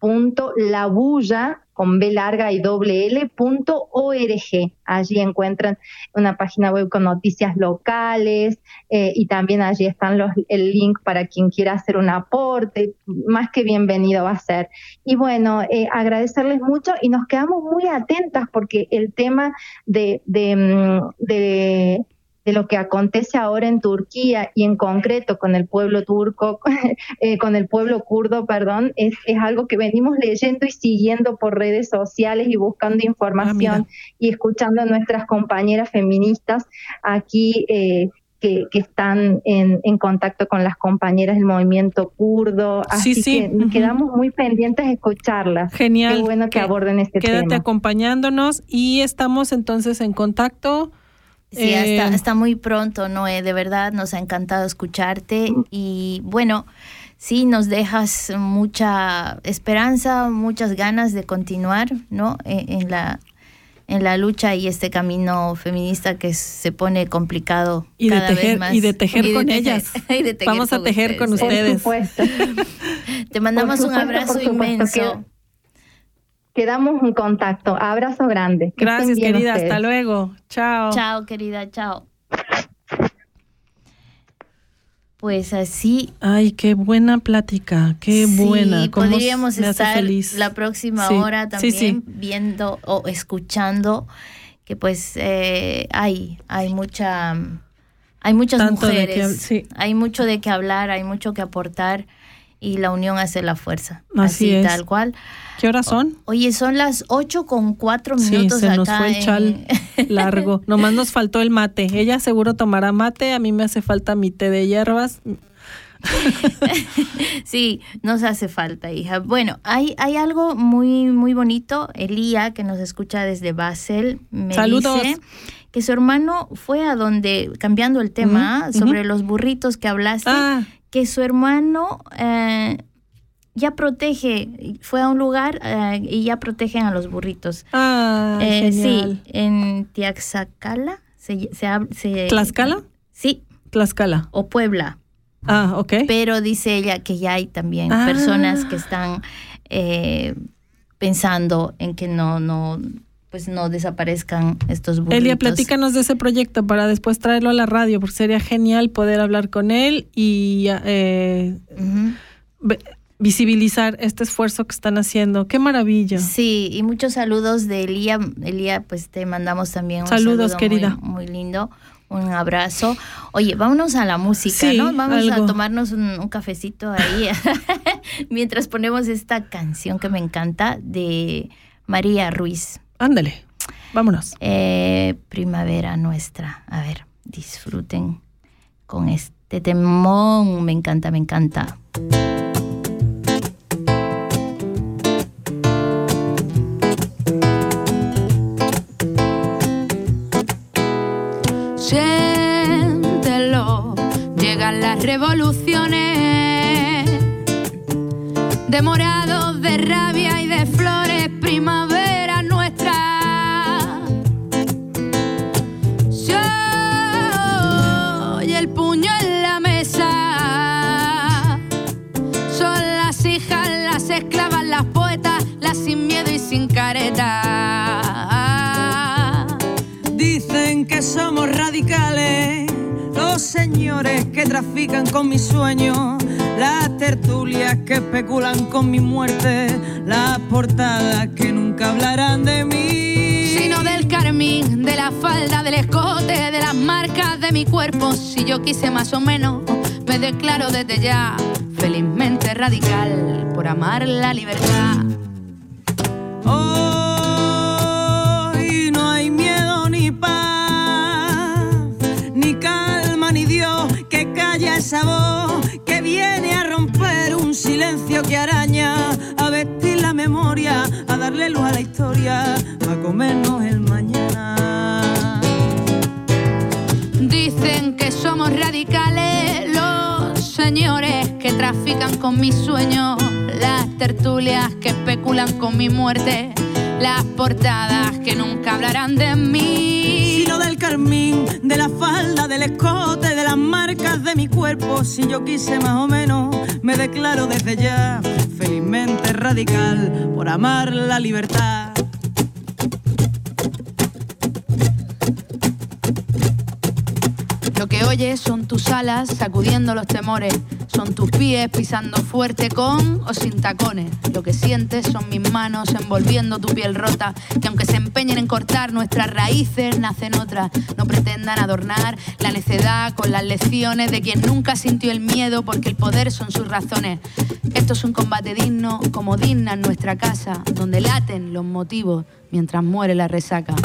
www.labulla con B larga y doble L punto org. Allí encuentran una página web con noticias locales eh, y también allí están los, el link para quien quiera hacer un aporte. Más que bienvenido va a ser. Y bueno, eh, agradecerles mucho y nos quedamos muy atentas porque el tema de, mm, de de lo que acontece ahora en Turquía y en concreto con el pueblo turco, eh, con el pueblo kurdo, perdón, es, es, algo que venimos leyendo y siguiendo por redes sociales y buscando información ah, y escuchando a nuestras compañeras feministas aquí. Eh, que, que, están en, en, contacto con las compañeras del movimiento kurdo. Así que quedamos muy pendientes de escucharlas. Genial. Qué bueno que, aborden este tema. Quédate acompañándonos y estamos entonces en contacto. Sí, hasta, eh, muy pronto, Noé. De verdad, nos ha encantado escucharte. Y bueno, sí, nos dejas mucha esperanza, muchas ganas de continuar, ¿no? E, en, la en la lucha y este camino feminista que se pone complicado y cada de tejer, vez más. Y de tejer con ellas. Vamos a tejer con ustedes. Te mandamos un abrazo inmenso quedamos en contacto. Abrazo grande. Gracias, querida. Hasta luego. Chao. Chao, querida. Chao. pues así. Ay, qué buena plática, qué buena. Sí, podríamos estar feliz. la próxima Sí, hora también sí. viendo o escuchando que pues eh, hay, hay mucha, hay muchas Tanto de que mujeres, hay mucho de qué hablar, hay mucho que aportar y la unión hace la fuerza. Así es. tal cual. ¿Qué horas son? Oye, son las 8 con 4 Sí, minutos se nos acá fue el en- chal largo. Nomás nos faltó el mate. Ella seguro tomará mate, a mí me hace falta mi té de hierbas. Sí, nos hace falta, hija. Bueno, hay, hay algo muy, muy bonito. Elía, que nos escucha desde Basel, me Saludos. dice que su hermano fue a donde, cambiando el tema, sobre los burritos que hablaste, Ah, que su hermano eh, ya protege, fue a un lugar eh, y ya protegen a los burritos. ah, Eh, genial. sí, en Tiaxacala. Se, se, ¿Tlaxcala? Sí, Tlaxcala. o Puebla. Ah, ok. Pero dice ella que ya hay también Ah. personas que están pensando en que no, no, pues no desaparezcan estos burritos. Elia, platícanos de ese proyecto para después traerlo a la radio, porque sería genial poder hablar con él y eh, visibilizar este esfuerzo que están haciendo. ¡Qué maravilla! Sí, y muchos saludos de Elía. Elía, pues te mandamos también un Saludos, saludo querida. Muy, muy lindo. Un abrazo. Oye, vámonos a la música, Sí, ¿no? Vamos algo. a tomarnos un, un cafecito ahí mientras ponemos esta canción que me encanta de María Ruiz. Ándale, vámonos. Eh, primavera nuestra. A ver, disfruten con este temón. Me encanta, me encanta. Siéntelo, llegan las revoluciones, de morados, de rabia somos radicales, los señores que trafican con mis sueños, las tertulias que especulan con mi muerte, las portadas que nunca hablarán de mí. sino del carmín, de la falda, del escote, de las marcas de mi cuerpo. Si yo quise más o menos, me declaro desde ya felizmente radical por amar la libertad. Hoy esa voz que viene a romper un silencio que araña, a vestir la memoria, a darle luz a la historia, a comernos el mañana. Dicen que somos radicales los señores que trafican con mis sueños, las tertulias que especulan con mi muerte, las portadas que nunca hablarán de mí. Sino del carmín, de la falda, del escote, de las marcas de mi cuerpo. Si yo quise más o menos, me declaro desde ya felizmente radical por amar la libertad. Lo que oyes son tus alas sacudiendo los temores, son tus pies pisando fuerte con o sin tacones. Lo que sientes son mis manos envolviendo tu piel rota, que aunque se empeñen en cortar nuestras raíces, nacen otras. No pretendan adornar la necedad con las lecciones de quien nunca sintió el miedo porque el poder son sus razones. Esto es un combate digno como digna en nuestra casa, donde laten los motivos mientras muere la resaca.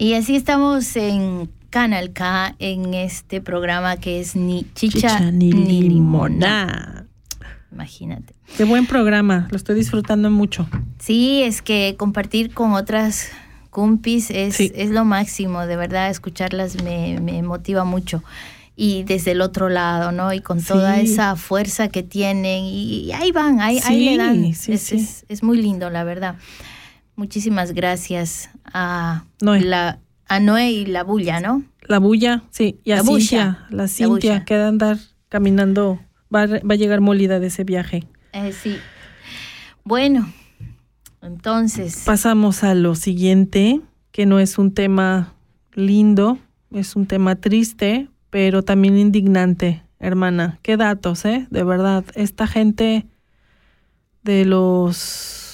Y así estamos en Canal K en este programa que es Ni Chicha, ni, Limona. Imagínate. Qué buen programa, lo estoy disfrutando mucho. Sí, es que compartir con otras cumpis es, es lo máximo, de verdad, escucharlas me, me, motiva mucho. Y desde el otro lado, ¿no? Y con toda esa fuerza que tienen, y, ahí van, ahí, ahí le dan. Es, es, es, muy lindo, la verdad. Muchísimas gracias a Noé. la a Noé y la bulla, ¿no? La bulla, sí, y a la Cintia, la Cintia, que a andar caminando, va, va, a llegar molida de ese viaje. Eh, sí. Bueno, entonces. Pasamos a lo siguiente, que no es un tema lindo, es un tema triste, pero también indignante, hermana. Qué datos, ¿eh? De verdad, esta gente de los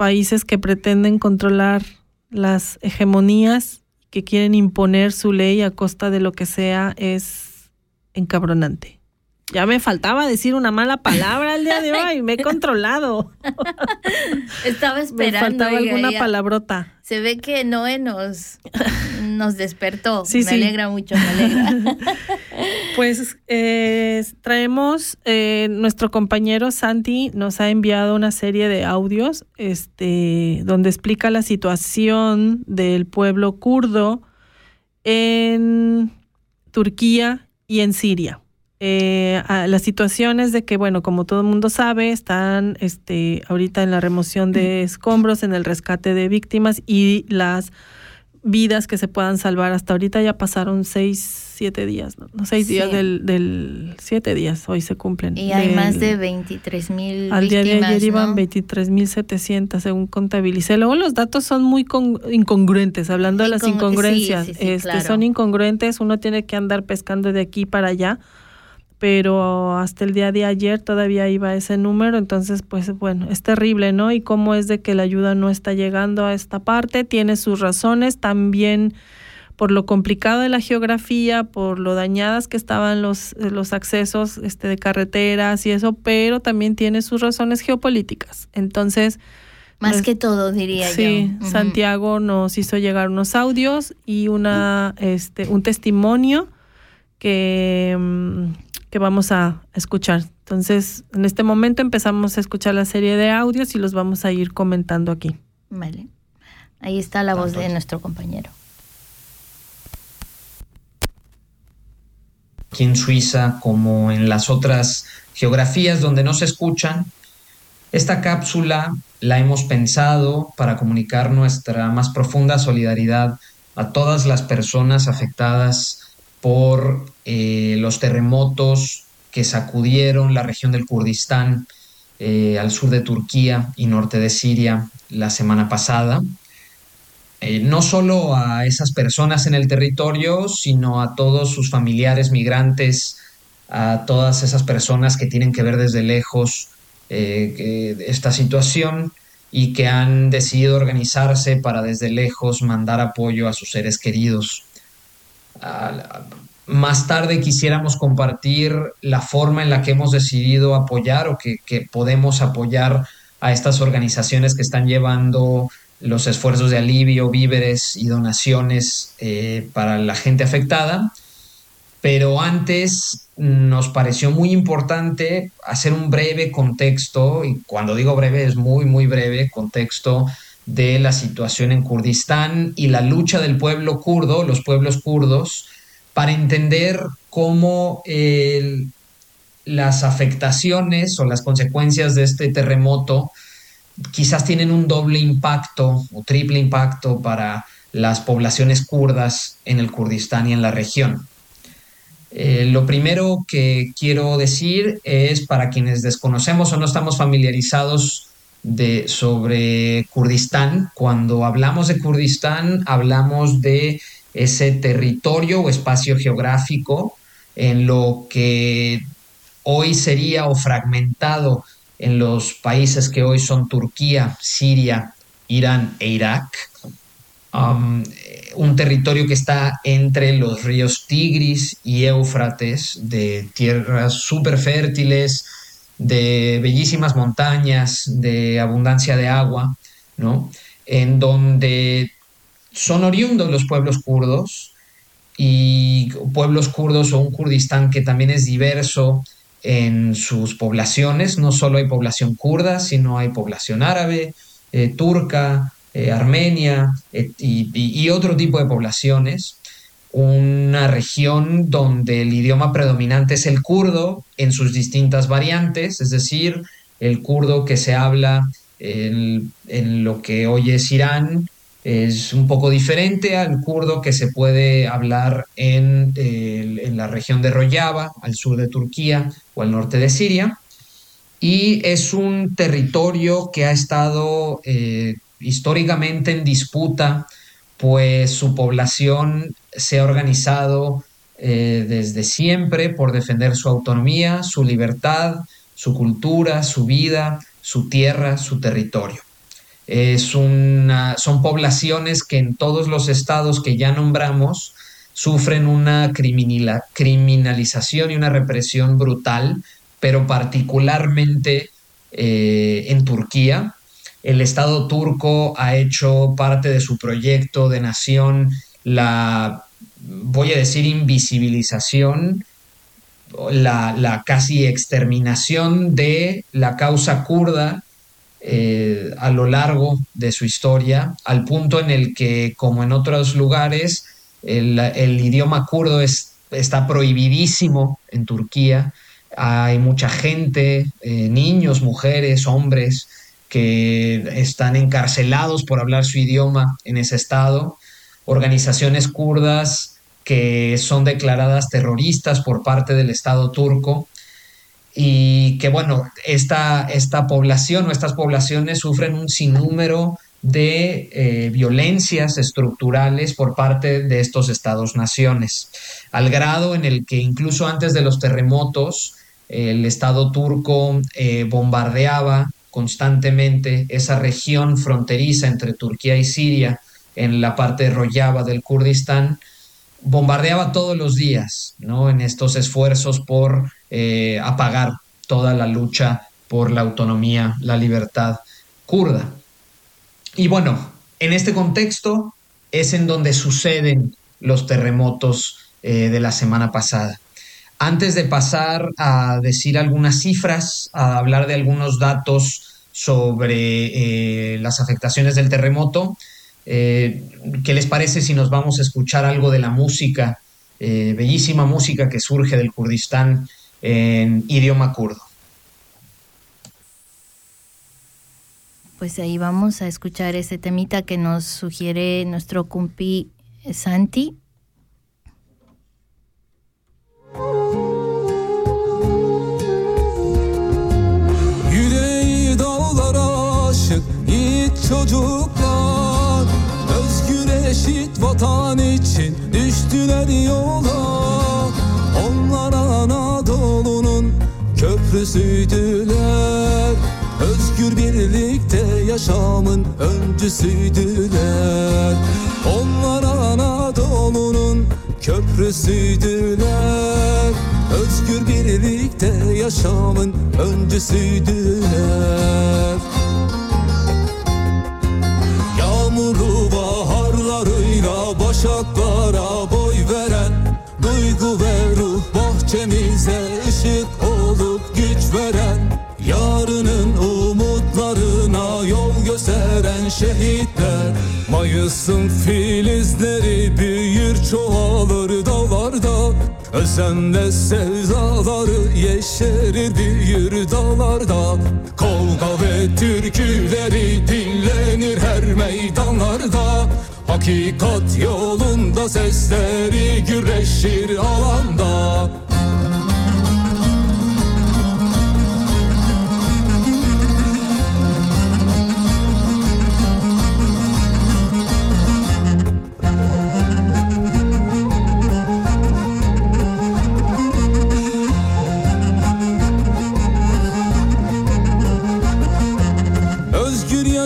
países que pretenden controlar las hegemonías que quieren imponer su ley a costa de lo que sea es encabronante. Ya me faltaba decir una mala palabra el día de hoy, me he controlado. Estaba esperando. Me faltaba alguna palabrota. Se ve que Noé nos, nos despertó. me alegra mucho, me alegra. Pues eh, traemos, eh, nuestro compañero Santi nos ha enviado una serie de audios este, donde explica la situación del pueblo kurdo en Turquía y en Siria. Eh, las situaciones de que, bueno, como todo el mundo sabe, están este, ahorita en la remoción de escombros, en el rescate de víctimas y las vidas que se puedan salvar. Hasta ahorita ya pasaron seis, siete días, ¿no? seis días del, del, siete días, hoy se cumplen. Y hay más de 23 mil. Al día de ayer ¿no? iban 23 mil 700 según contabilicé. Luego los datos son muy incongruentes, hablando de las incongruencias. Sí, sí, sí, este, claro. Son incongruentes, uno tiene que andar pescando de aquí para allá pero hasta el día de ayer todavía iba ese número, entonces pues bueno, es terrible, ¿no? Y cómo es de que la ayuda no está llegando a esta parte, tiene sus razones también por lo complicado de la geografía, por lo dañadas que estaban los, los accesos este, de carreteras y eso, pero también tiene sus razones geopolíticas. Entonces... Más pues, que todo, diría sí, yo. Sí, uh -huh. Santiago nos hizo llegar unos audios y una, este, un testimonio que que vamos a escuchar. Entonces, en este momento empezamos a escuchar la serie de audios y los vamos a ir comentando aquí. Vale. Ahí está la voz de nuestro compañero. Aquí en Suiza, como en las otras geografías donde no se escuchan, esta cápsula la hemos pensado para comunicar nuestra más profunda solidaridad a todas las personas afectadas por eh, los terremotos que sacudieron la región del Kurdistán eh, al sur de Turquía y norte de Siria la semana pasada. Eh, no solo a esas personas en el territorio, sino a todos sus familiares migrantes, a todas esas personas que tienen que ver desde lejos esta situación y que han decidido organizarse para desde lejos mandar apoyo a sus seres queridos. Más tarde quisiéramos compartir la forma en la que hemos decidido apoyar o que, podemos apoyar a estas organizaciones que están llevando los esfuerzos de alivio, víveres y donaciones eh, para la gente afectada. Pero antes nos pareció muy importante hacer un breve contexto, y cuando digo breve es muy, muy breve, contexto de la situación en Kurdistán y la lucha del pueblo kurdo, los pueblos kurdos, para entender cómo las afectaciones o las consecuencias de este terremoto quizás tienen un doble impacto o triple impacto para las poblaciones kurdas en el Kurdistán y en la región. Eh, lo primero que quiero decir es para quienes desconocemos o no estamos familiarizados de, sobre Kurdistán, cuando hablamos de Kurdistán hablamos de ese territorio o espacio geográfico en lo que hoy sería o fragmentado en los países que hoy son Turquía, Siria, Irán e Irak. Um, un territorio que está entre los ríos Tigris y Éufrates, de tierras súper fértiles, de bellísimas montañas, de abundancia de agua, ¿no? En donde son oriundos los pueblos kurdos y pueblos kurdos o un Kurdistán que también es diverso en sus poblaciones. No solo hay población kurda, sino hay población árabe, eh, turca, eh, armenia eh, y, otro tipo de poblaciones. Una región donde el idioma predominante es el kurdo en sus distintas variantes, es decir, el kurdo que se habla en, lo que hoy es Irán, es un poco diferente al kurdo que se puede hablar en, la región de Rojava, al sur de Turquía o al norte de Siria. Y es un territorio que ha estado eh, históricamente en disputa, pues su población se ha organizado eh, desde siempre por defender su autonomía, su libertad, su cultura, su vida, su tierra, su territorio. Es una, son poblaciones que en todos los estados que ya nombramos sufren una criminalización y una represión brutal, pero particularmente eh, en Turquía. El Estado turco ha hecho parte de su proyecto de nación la, voy a decir, invisibilización, la, la casi exterminación de la causa kurda eh, a lo largo de su historia, al punto en el que, como en otros lugares, el, idioma kurdo está prohibidísimo en Turquía. Hay mucha gente, eh, niños, mujeres, hombres, que están encarcelados por hablar su idioma en ese estado. Organizaciones kurdas que son declaradas terroristas por parte del Estado turco y que bueno, esta, esta población o estas poblaciones sufren un sinnúmero de eh, violencias estructurales por parte de estos estados-naciones, al grado en el que incluso antes de los terremotos el Estado turco eh, bombardeaba constantemente esa región fronteriza entre Turquía y Siria en la parte de del Kurdistán, bombardeaba todos los días ¿no? en estos esfuerzos por eh, apagar toda la lucha por la autonomía, la libertad kurda. Y bueno, en este contexto es en donde suceden los terremotos eh, de la semana pasada. Antes de pasar a decir algunas cifras, a hablar de algunos datos sobre eh, las afectaciones del terremoto, ¿qué les parece si nos vamos a escuchar algo de la música, bellísima música que surge del Kurdistán en idioma kurdo. Pues ahí vamos a escuchar ese temita que nos sugiere nuestro cumpi Santi. Düştüler yola Anadolu'nun köprüsüydüler Özgür birlikte yaşamın öncüsüydüler Onlar Anadolu'nun köprüsüydüler Özgür birlikte yaşamın öncüsüydüler gösteren şehitler. Mayıs'ın filizleri büyür çoğalır dağlarda. Özlem ve sevdaları yeşerir büyür dağlarda. Kavga ve türküleri dinlenir her meydanlarda. Hakikat yolunda sesleri güreşir alanda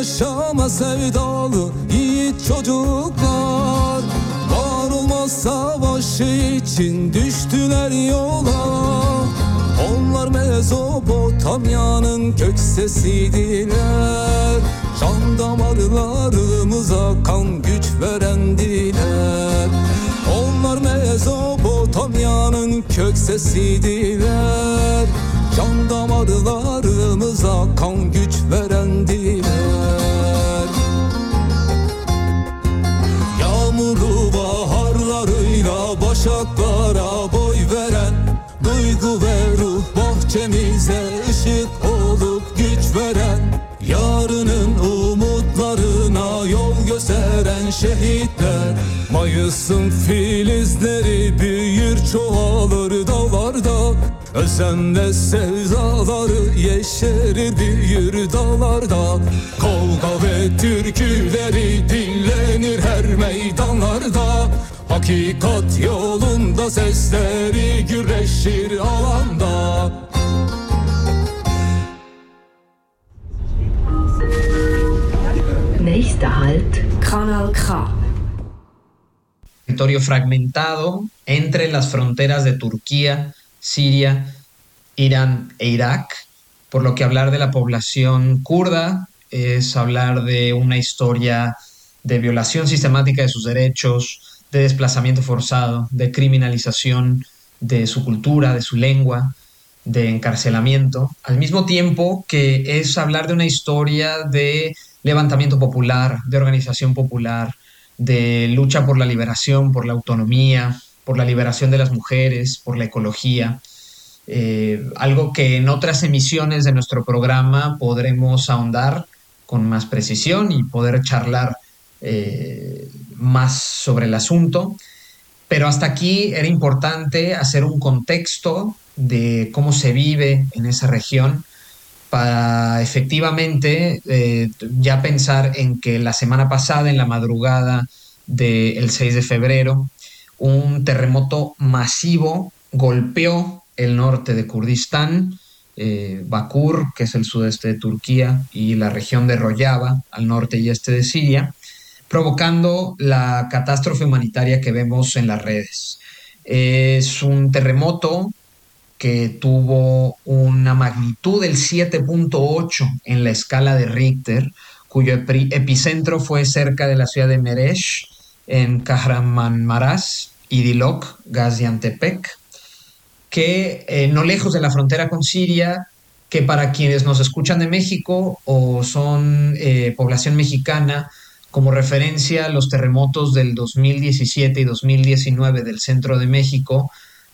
yaşama sevdalı yiğit çocuklar. Var olmaz savaşı için düştüler yola. Onlar Mezopotamya'nın kök sesiydiler Can damarlarımıza kan güç verendiler Onlar Mezopotamya'nın kök sesiydiler Can damarlarımıza kan güç verendiler Yağmurlu baharlarıyla başaklara boy veren Duygu ve ruh bahçemize ışık olup güç veren Yarının umutlarına yol gösteren şehitler. Mayıs'ın filizleri büyür çoğalır dağlarda Özlemle sevdaları yeşerir büyür dağlarda Kavga ve türküleri dinlenir her meydanlarda Hakikat yolunda sesleri güreşir alanda Nächster Halt. Kanal K. territorio fragmentado entre las fronteras de Turquía, Siria, Irán e Irak, por lo que hablar de la población kurda es hablar de una historia de violación sistemática de sus derechos, de desplazamiento forzado, de criminalización de su cultura, de su lengua, de encarcelamiento, al mismo tiempo que es hablar de una historia de levantamiento popular, de organización popular, de lucha por la liberación, por la autonomía, por la liberación de las mujeres, por la ecología. Eh, algo que en otras emisiones de nuestro programa podremos ahondar con más precisión y poder charlar eh, más sobre el asunto. Pero hasta aquí era importante hacer un contexto de cómo se vive en esa región para efectivamente eh, ya pensar en que la semana pasada, en la madrugada del 6 de febrero, un terremoto masivo golpeó el norte de Kurdistán, eh, Bakur, que es el sudeste de Turquía, y la región de Rojava, al norte y este de Siria, provocando la catástrofe humanitaria que vemos en las redes. Es un terremoto que tuvo una magnitud del 7.8 en la escala de Richter, cuyo epicentro fue cerca de la ciudad de Meresh, en Kahramanmaraş y Dilok, Gaziantepec, que eh, no lejos de la frontera con Siria, que para quienes nos escuchan de México o son eh, población mexicana, como referencia los terremotos del 2017 y 2019 del centro de México,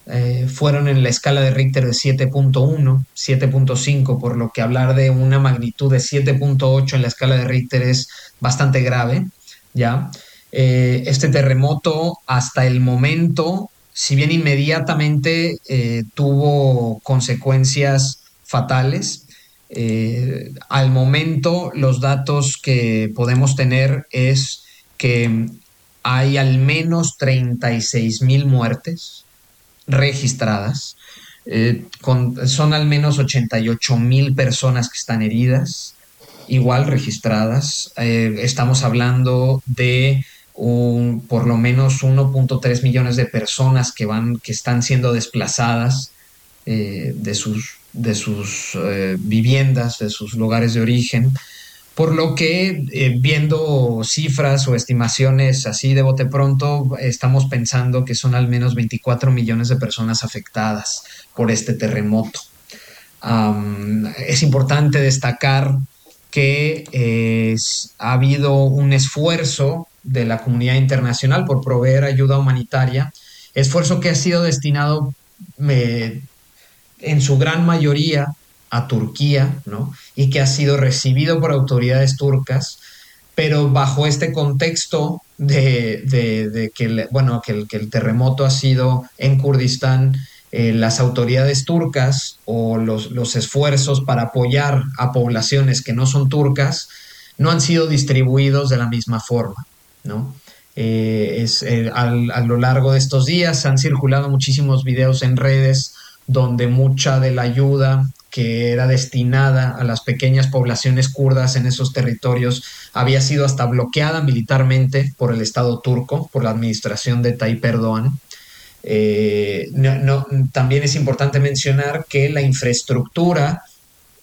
eh, fueron en la escala de Richter de 7.1, 7.5, por lo que hablar de una magnitud de 7.8 en la escala de Richter es bastante grave, ¿ya? Eh, este terremoto hasta el momento, si bien inmediatamente eh, tuvo consecuencias fatales, eh, al momento los datos que podemos tener es que hay al menos 36 mil muertes registradas. Son al menos 88 mil personas que están heridas, igual registradas. Estamos hablando de por lo menos 1.3 millones de personas que, van, que están siendo desplazadas eh, de sus, de sus eh, viviendas, de sus lugares de origen. Por lo que, eh, viendo cifras o estimaciones así de bote pronto, estamos pensando que son al menos 24 millones de personas afectadas por este terremoto. Es importante destacar que ha habido un esfuerzo de la comunidad internacional por proveer ayuda humanitaria, esfuerzo que ha sido destinado en su gran mayoría a Turquía, ¿no? Y que ha sido recibido por autoridades turcas, pero bajo este contexto de, que, el, bueno, que el, terremoto ha sido en Kurdistán, eh, las autoridades turcas o los, los, esfuerzos para apoyar a poblaciones que no son turcas no han sido distribuidos de la misma forma, ¿no? Eh, es, eh, a lo largo de estos días han circulado muchísimos videos en redes donde mucha de la ayuda que era destinada a las pequeñas poblaciones kurdas en esos territorios había sido hasta bloqueada militarmente por el Estado turco, por la administración de Tayyip Erdogan. Eh, no, también es importante mencionar que la infraestructura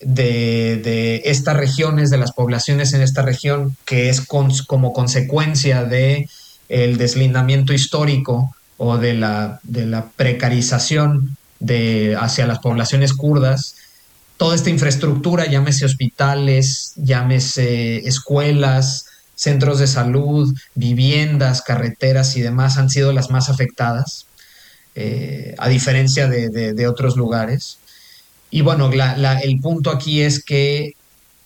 de, de, estas regiones, de las poblaciones en esta región, que es como consecuencia de el deslindamiento histórico o de la, de la precarización de, hacia las poblaciones kurdas, toda esta infraestructura, llámese hospitales, llámese escuelas, centros de salud, viviendas, carreteras y demás, han sido las más afectadas, eh, a diferencia de, otros lugares. Y bueno, el punto aquí es que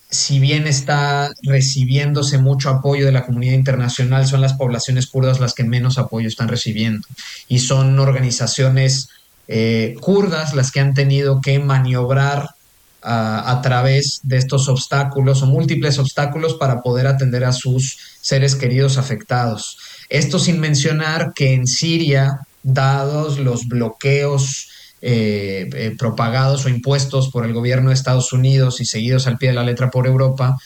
si bien está recibiéndose mucho apoyo de la comunidad internacional, son las poblaciones kurdas las que menos apoyo están recibiendo. Y son organizaciones eh, kurdas las que han tenido que maniobrar a, través de estos obstáculos o múltiples obstáculos para poder atender a sus seres queridos afectados. Esto sin mencionar que en Siria, dados los bloqueos eh, eh, propagados o impuestos por el gobierno de Estados Unidos y seguidos al pie de la letra por Europa,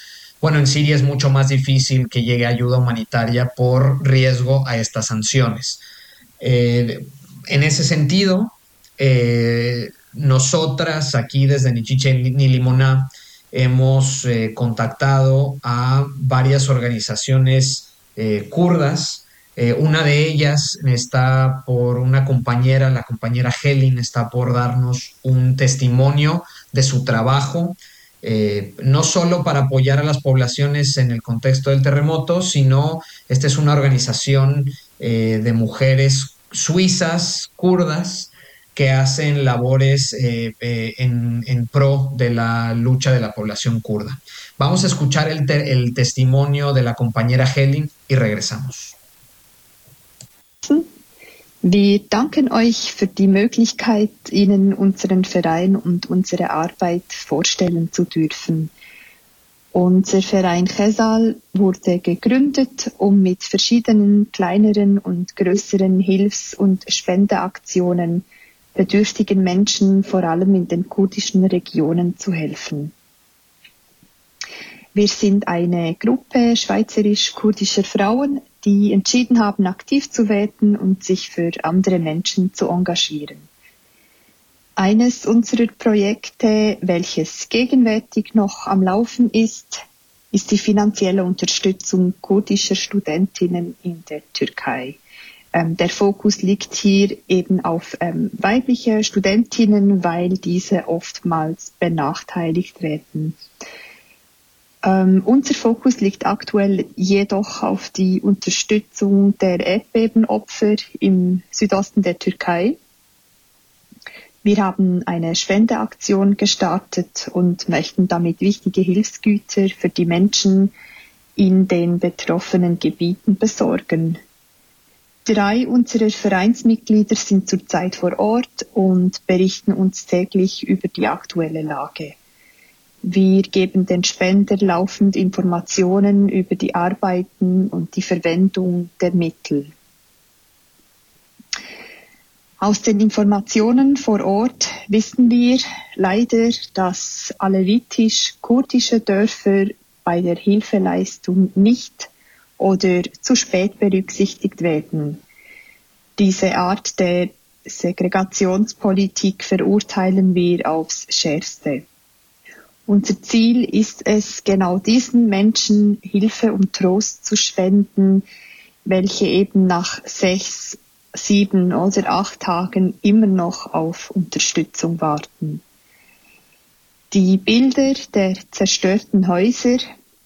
bueno, en Siria es mucho más difícil que llegue ayuda humanitaria por riesgo a estas sanciones. Eh, en ese sentido, nosotras aquí desde Nichiche ni Limoná hemos contactado a varias organizaciones kurdas eh, una de ellas está por una compañera, la compañera Helen está por darnos un testimonio de su trabajo, eh, no solo para apoyar a las poblaciones en el contexto del terremoto, sino esta es una organización eh, de mujeres suizas, kurdas, que hacen labores en, pro de la lucha de la población kurda. Vamos a escuchar el, el testimonio de la compañera Helen y regresamos. Wir danken euch für die Möglichkeit, Ihnen unseren Verein und unsere Arbeit vorstellen zu dürfen. Unser Verein Chesal wurde gegründet, um mit verschiedenen kleineren und größeren Hilfs- und Spendeaktionen bedürftigen Menschen vor allem in den kurdischen Regionen zu helfen. Wir sind eine Gruppe schweizerisch-kurdischer Frauen, die entschieden haben, aktiv zu werden und sich für andere Menschen zu engagieren. Eines unserer Projekte, welches gegenwärtig noch am Laufen ist, ist die finanzielle Unterstützung kurdischer Studentinnen in der Türkei. Ähm, der Fokus liegt hier eben auf ähm, weibliche Studentinnen, weil diese oftmals benachteiligt werden. Ähm, unser Fokus liegt aktuell jedoch auf die Unterstützung der Erdbebenopfer im Südosten der Türkei. Wir haben eine Spendeaktion gestartet und möchten damit wichtige Hilfsgüter für die Menschen in den betroffenen Gebieten besorgen. Drei unserer Vereinsmitglieder sind zurzeit vor Ort und berichten uns täglich über die aktuelle Lage. Wir geben den Spender laufend Informationen über die Arbeiten und die Verwendung der Mittel. Aus den Informationen vor Ort wissen wir leider, dass alevitisch-kurdische Dörfer bei der Hilfeleistung nicht oder zu spät berücksichtigt werden. Diese Art der Segregationspolitik verurteilen wir aufs Schärfste. Unser Ziel ist es, genau diesen Menschen Hilfe und Trost zu spenden, welche eben nach sechs, sieben oder acht Tagen immer noch auf Unterstützung warten. Die Bilder der zerstörten Häuser,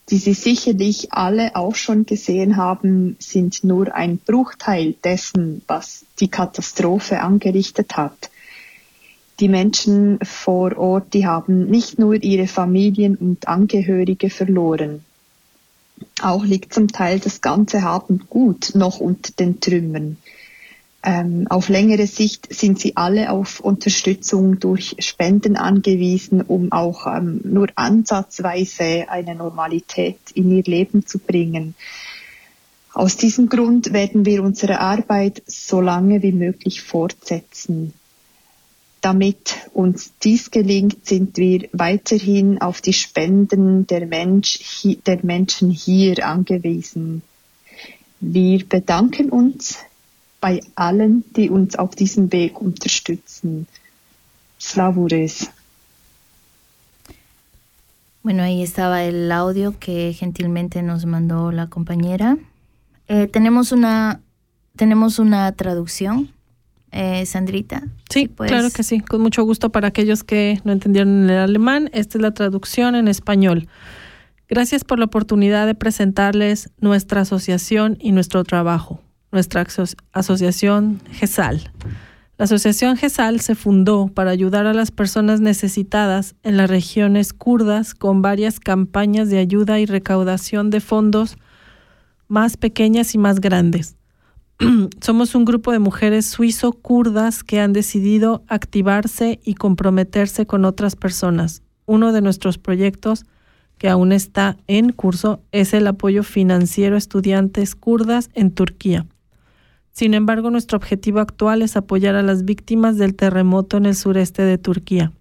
die Sie sicherlich alle auch schon gesehen haben, sind nur ein Bruchteil dessen, was die Katastrophe angerichtet hat. Die Menschen vor Ort, die haben nicht nur ihre Familien und Angehörige verloren. Auch liegt zum Teil das ganze Hab und Gut noch unter den Trümmern. Ähm, auf längere Sicht sind sie alle auf Unterstützung durch Spenden angewiesen, um auch ähm, nur ansatzweise eine Normalität in ihr Leben zu bringen. Aus diesem Grund werden wir unsere Arbeit so lange wie möglich fortsetzen. Damit uns dies gelingt, sind wir weiterhin auf die Spenden der, Mensch, der Menschen hier angewiesen. Wir bedanken uns bei allen, die uns auf diesem Weg unterstützen. Slavures. Bueno, ahí estaba el audio que gentilmente nos mandó la compañera. Eh, tenemos una tenemos una traducción, eh, Sandrita. Sí, claro que sí, con mucho gusto para aquellos que no entendieron el alemán. Esta es la traducción en español. Gracias por la oportunidad de presentarles nuestra asociación y nuestro trabajo, nuestra asociación GESAL. La asociación GESAL se fundó para ayudar a las personas necesitadas en las regiones kurdas con varias campañas de ayuda y recaudación de fondos más pequeñas y más grandes. Somos un grupo de mujeres suizo-kurdas que han decidido activarse y comprometerse con otras personas. Uno de nuestros proyectos que aún está en curso es el apoyo financiero a estudiantes kurdas en Turquía. Sin embargo, nuestro objetivo actual es apoyar a las víctimas del terremoto en el sureste de Turquía.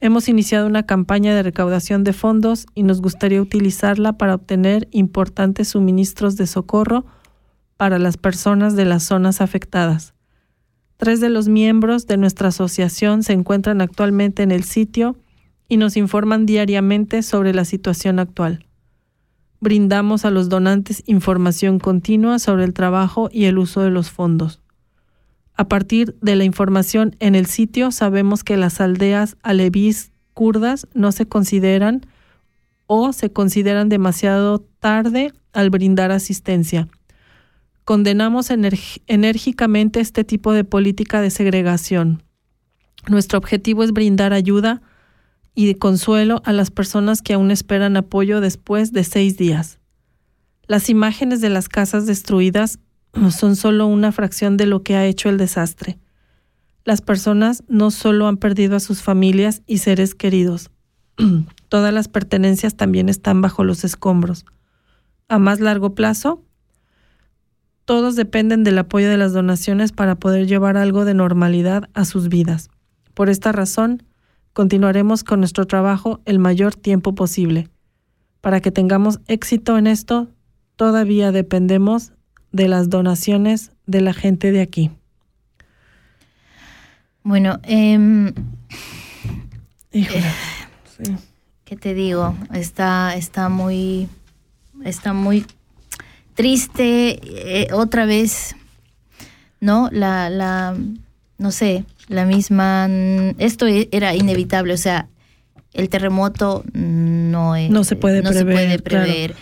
Hemos iniciado una campaña de recaudación de fondos y nos gustaría utilizarla para obtener importantes suministros de socorro para las personas de las zonas afectadas. Tres de los miembros de nuestra asociación se encuentran actualmente en el sitio y nos informan diariamente sobre la situación actual. Brindamos a los donantes información continua sobre el trabajo y el uso de los fondos. A partir de la información en el sitio sabemos que las aldeas alevis kurdas no se consideran o se consideran demasiado tarde al brindar asistencia. Condenamos enérgicamente este tipo de política de segregación. Nuestro objetivo es brindar ayuda y consuelo a las personas que aún esperan apoyo después de seis días. Las imágenes de las casas destruidas son solo una fracción de lo que ha hecho el desastre. Las personas no solo han perdido a sus familias y seres queridos, todas las pertenencias también están bajo los escombros. A más largo plazo, todos dependen del apoyo de las donaciones para poder llevar algo de normalidad a sus vidas. Por esta razón, continuaremos con nuestro trabajo el mayor tiempo posible. Para que tengamos éxito en esto, todavía dependemos de las donaciones de la gente de aquí. Bueno, eh, Híjole, sí. ¿qué te digo? Está, está muy, está muy triste eh, otra vez, ¿no? La, la, no sé, la misma, esto e, era inevitable, o sea, el terremoto no, es, No se puede no se prever, puede prever,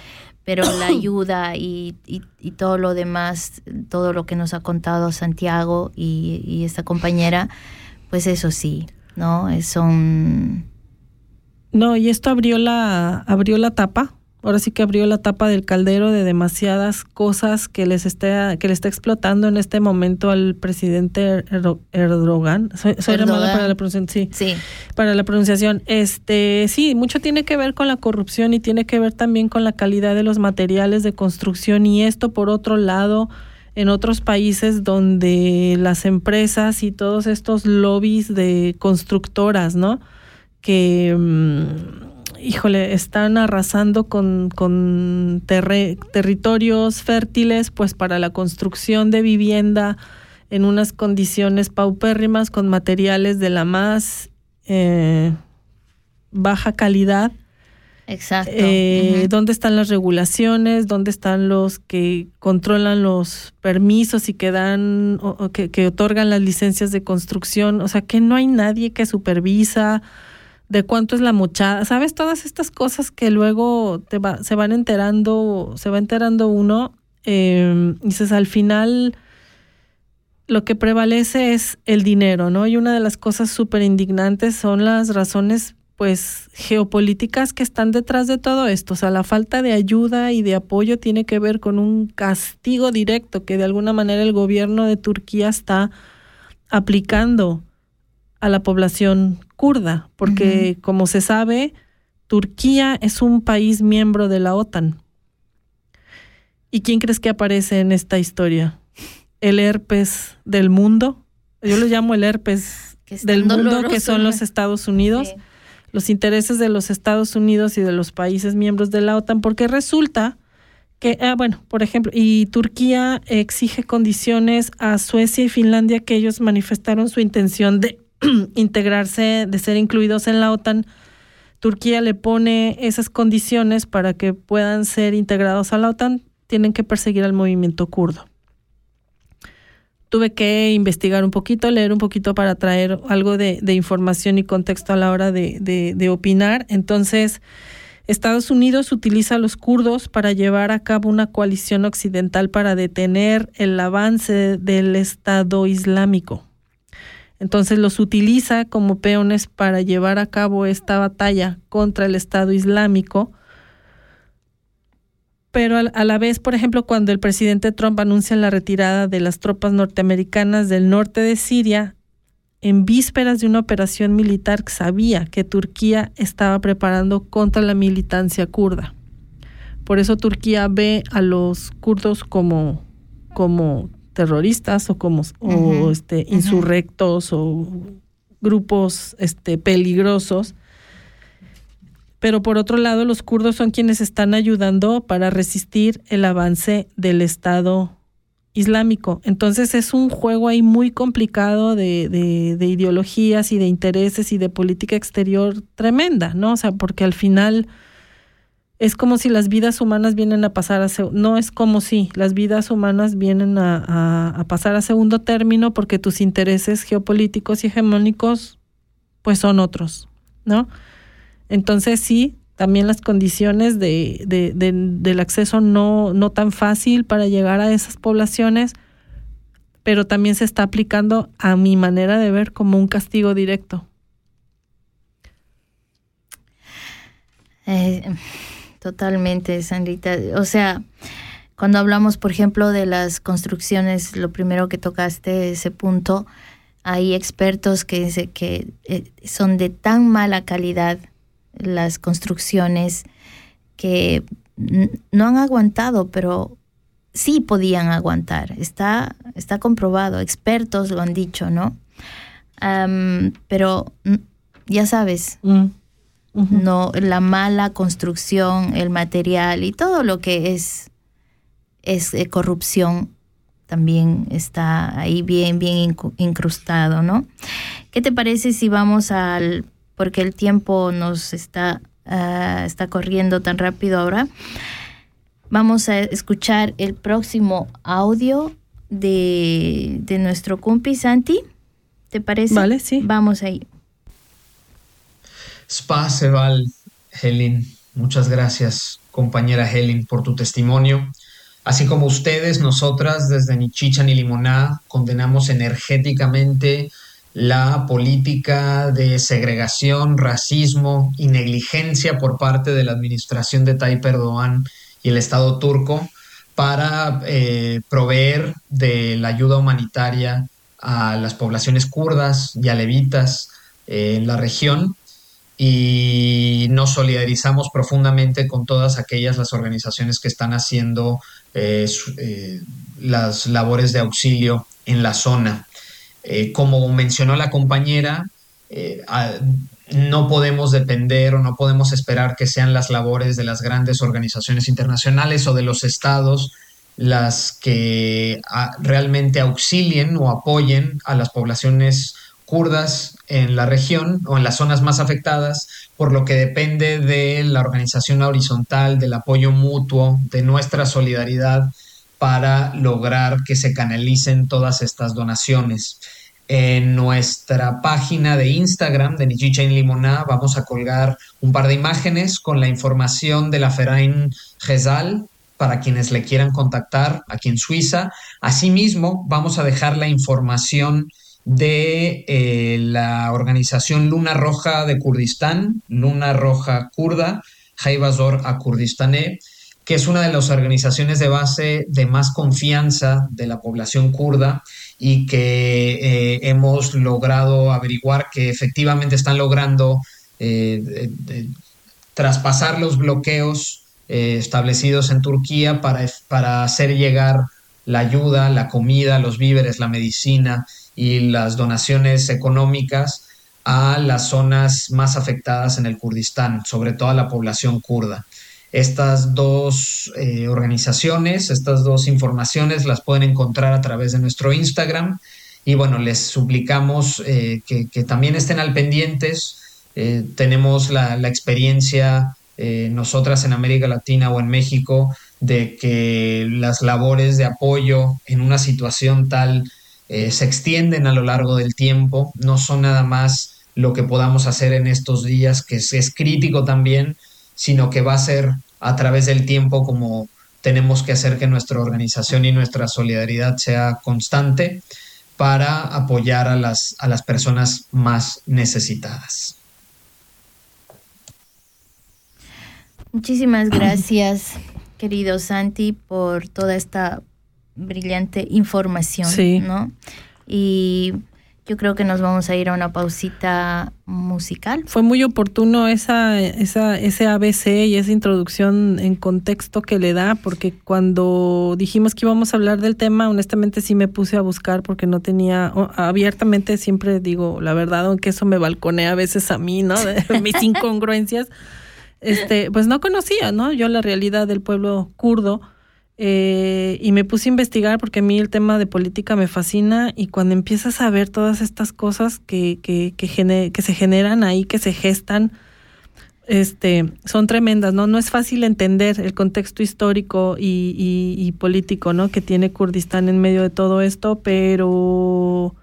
pero la ayuda y, y- y todo lo demás, todo lo que nos ha contado Santiago y, y esta compañera, pues eso sí, ¿no? Es- Son... No, y esto abrió la, abrió la tapa. Ahora sí que abrió la tapa del caldero de demasiadas cosas que les está, que le está explotando en este momento al presidente Erdo- Erdogan. Soy, soy mala Erdogan. para la pronunciación, sí. Sí. Para la pronunciación. Este, sí, mucho tiene que ver con la corrupción y tiene que ver también con la calidad de los materiales de construcción. Y esto, por otro lado, en otros países donde las empresas y todos estos lobbies de constructoras, ¿no? Que, mm, híjole, están arrasando con, con terre- territorios fértiles, pues para la construcción de vivienda en unas condiciones paupérrimas con materiales de la más eh, baja calidad. Exacto. Eh. ¿Dónde están las regulaciones? ¿Dónde están los que controlan los permisos y que dan o- o que, que otorgan las licencias de construcción? O sea, que no hay nadie que supervisa de cuánto es la mochada, ¿sabes? Todas estas cosas que luego te va- se van enterando, se va enterando uno. eh, dices, al final lo que prevalece es el dinero, ¿no? Y una de las cosas súper indignantes son las razones, pues, geopolíticas que están detrás de todo esto. O sea, la falta de ayuda y de apoyo tiene que ver con un castigo directo que de alguna manera el gobierno de Turquía está aplicando a la población kurda, porque como se sabe, Turquía es un país miembro de la OTAN. ¿Y quién crees que aparece en esta historia? El herpes del mundo. Yo lo llamo el herpes del mundo, que son los Estados Unidos, Sí. los intereses de los Estados Unidos y de los países miembros de la OTAN, porque resulta que, ah, bueno, por ejemplo, y Turquía exige condiciones a Suecia y Finlandia que ellos manifestaron su intención de integrarse, de ser incluidos en la OTAN. Turquía le pone esas condiciones para que puedan ser integrados a la OTAN, tienen que perseguir al movimiento kurdo. tuve que investigar un poquito, leer un poquito para traer algo de, información y contexto a la hora de, de opinar. Entonces, Estados Unidos utiliza a los kurdos para llevar a cabo una coalición occidental para detener el avance del Estado Islámico. Entonces los utiliza como peones para llevar a cabo esta batalla contra el Estado Islámico. Pero a la vez, por ejemplo, cuando el presidente Trump anuncia la retirada de las tropas norteamericanas del norte de Siria, en vísperas de una operación militar que sabía que Turquía estaba preparando contra la militancia kurda. Por eso Turquía ve a los kurdos como, como terroristas o como o este insurrectos o grupos este peligrosos pero por otro lado los kurdos son quienes están ayudando para resistir el avance del Estado Islámico. Entonces es un juego ahí muy complicado de, de, de, ideologías y de intereses y de política exterior tremenda, ¿no? O sea, porque al final es como si las vidas humanas vienen a pasar a no es como si las vidas humanas vienen a, pasar a segundo término porque tus intereses geopolíticos y hegemónicos pues son otros, ¿no? Entonces sí, también las condiciones de, del acceso no, no tan fácil para llegar a esas poblaciones, pero también se está aplicando a mi manera de ver como un castigo directo. Eh, Totalmente, Sandrita. O sea, cuando hablamos, por ejemplo, de las construcciones, lo primero que tocaste, ese punto, hay expertos que, que eh, son de tan mala calidad las construcciones que no han aguantado, pero sí podían aguantar. Está, está comprobado, expertos lo han dicho, ¿no? pero ya sabes, mm no la mala construcción, el material y todo lo que es, es eh, corrupción también está ahí bien, bien incrustado, ¿no? ¿Qué te parece si vamos al, porque el tiempo nos está, ah, está corriendo tan rápido ahora? Vamos a escuchar el próximo audio de, de nuestro cumpi Santi. ¿Te parece? Vale, sí. Vamos ahí. Spaseval, Helen, muchas gracias, compañera Helen, por tu testimonio. Así como ustedes, nosotras desde Ni Chicha ni Limoná condenamos energéticamente la política de segregación, racismo y negligencia por parte de la administración de Tayyip Erdogan y el Estado turco para eh, proveer de la ayuda humanitaria a las poblaciones kurdas y alevitas eh, en la región y nos solidarizamos profundamente con todas aquellas las organizaciones que están haciendo eh, eh, las labores de auxilio en la zona. Eh, como mencionó la compañera, no podemos depender o no podemos esperar que sean las labores de las grandes organizaciones internacionales o de los estados las que realmente auxilien o apoyen a las poblaciones kurdas en la región o en las zonas más afectadas, por lo que depende de la organización horizontal, del apoyo mutuo, de nuestra solidaridad para lograr que se canalicen todas estas donaciones. En nuestra página de Instagram de Nichicha en Limoná vamos a colgar un par de imágenes con la información de la Ferain Gezal para quienes le quieran contactar aquí en Suiza. Asimismo, vamos a dejar la información de eh, la organización Luna Roja de Kurdistán, Luna Roja Kurda, Haibazor a Kurdistané, que es una de las organizaciones de base de más confianza de la población kurda y que eh, hemos logrado averiguar que efectivamente están logrando eh, traspasar los bloqueos establecidos en Turquía para, para hacer llegar la ayuda, la comida, los víveres, la medicina y las donaciones económicas a las zonas más afectadas en el Kurdistán, sobre todo a la población kurda. Estas dos eh, organizaciones, estas dos informaciones las pueden encontrar a través de nuestro Instagram y bueno, les suplicamos eh, que, también estén al pendientes. Eh, tenemos la, la experiencia nosotras en América Latina o en México de que las labores de apoyo en una situación tal eh, se extienden a lo largo del tiempo, no son nada más lo que podamos hacer en estos días, que es, crítico también, sino que va a ser a través del tiempo como tenemos que hacer que nuestra organización y nuestra solidaridad sea constante para apoyar a las, a las personas más necesitadas. Muchísimas gracias, querido Santi, por toda esta brillante información, Sí. ¿no? Y yo creo que nos vamos a ir a una pausita musical. Fue muy oportuno esa, esa, ese ABC y esa introducción en contexto que le da, porque cuando dijimos que íbamos a hablar del tema, honestamente sí me puse a buscar porque no tenía, abiertamente siempre digo la verdad, aunque eso me balconea a veces a mí, ¿no? De mis incongruencias. Este, pues no conocía, ¿no? Yo la realidad del pueblo kurdo. Eh, y me puse a investigar porque a mí el tema de política me fascina y cuando empiezas a ver todas estas cosas que, que, que, se generan ahí, que se gestan, este, son tremendas, ¿no? No es fácil entender el contexto histórico y, político, ¿no? Que tiene Kurdistán en medio de todo esto, pero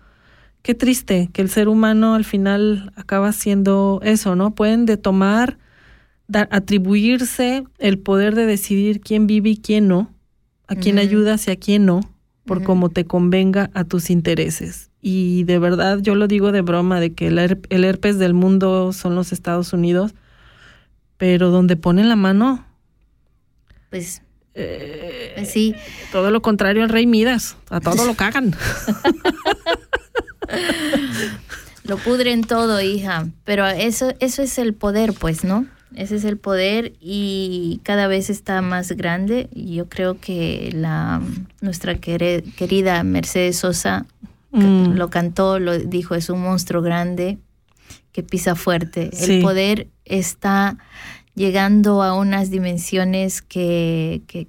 qué triste que el ser humano al final acaba siendo eso, ¿no? Pueden de tomar, atribuirse el poder de decidir quién vive y quién no, a quién ayudas y a quién no, por cómo te convenga a tus intereses. Y de verdad, yo lo digo de broma, de que el, her- el herpes del mundo son los Estados Unidos, pero donde ponen la mano, Pues, eh, pues sí, todo lo contrario al rey Midas, a todo lo cagan. lo pudren todo, hija. Pero eso, eso es el poder, pues, ¿no? Ese es el poder y cada vez está más grande. Y yo creo que la nuestra querida Mercedes Sosa Mm. lo cantó, lo dijo, es un monstruo grande que pisa fuerte. Sí. El poder está llegando a unas dimensiones que, que-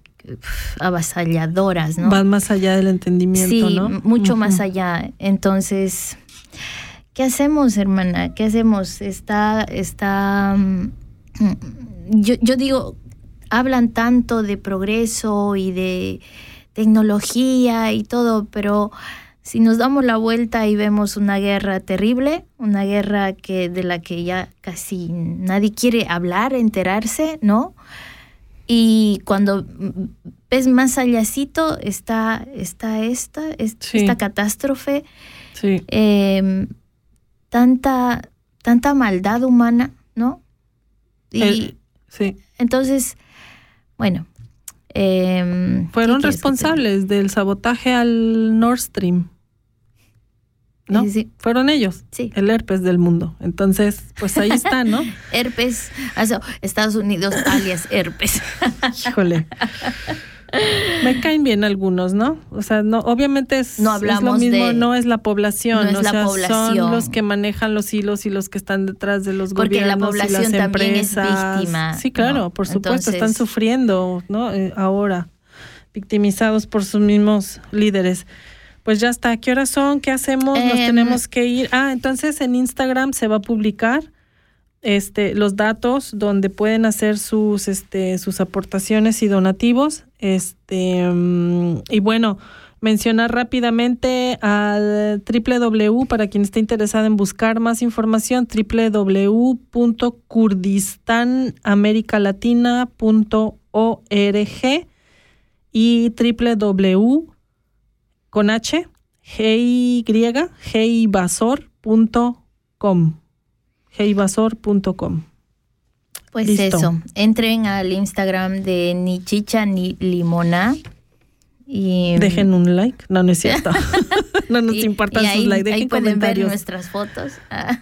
avasalladoras, ¿no? Van más allá del entendimiento, sí, ¿no? mucho más allá. Entonces, ¿qué hacemos, hermana? ¿Qué hacemos? Está, está, mm, yo, yo digo, hablan tanto de progreso y de tecnología y todo, pero si nos damos la vuelta y vemos una guerra terrible, una guerra que de la que ya casi nadie quiere hablar, enterarse, ¿no? Y cuando mm, ves más allácito está, está esta, Sí. esta catástrofe, Sí. eh, tanta, tanta maldad humana. Y El- sí. entonces, bueno. eh, Fueron responsables del sabotaje al Nord Stream. ¿No? Sí, sí. Fueron ellos, Sí. el herpes del mundo. Entonces, pues ahí está, ¿no? Herpes, Estados Unidos alias herpes. Híjole. Me caen bien algunos, ¿no? O sea, no, obviamente es, No es lo hablamos mismo, de- no es la población, no es o la sea, población. son los que manejan los hilos y los que están detrás de los Porque la gobiernos y población las también es empresas. víctima, Sí, claro, ¿no? por supuesto, están sufriendo, ¿no? Eh, ahora, victimizados por sus mismos líderes. Pues ya está, ¿qué horas son? ¿Qué hacemos? Nos Em, tenemos que ir. Ah, entonces en Instagram se va a publicar este, los datos donde pueden hacer sus, este, sus aportaciones y donativos. Este, mm, y bueno, mencionar rápidamente al www para quien esté interesado en buscar más información, www.kurdistanamericaLatina.org y www con h g givasor.com givasor.com Pues Listo. eso, entren al Instagram de ni chicha ni limona y Dejen un like. No, no es cierto. no nos y- importan y ahí, sus likes. ahí Dejen pueden ver comentarios. nuestras fotos. Ah,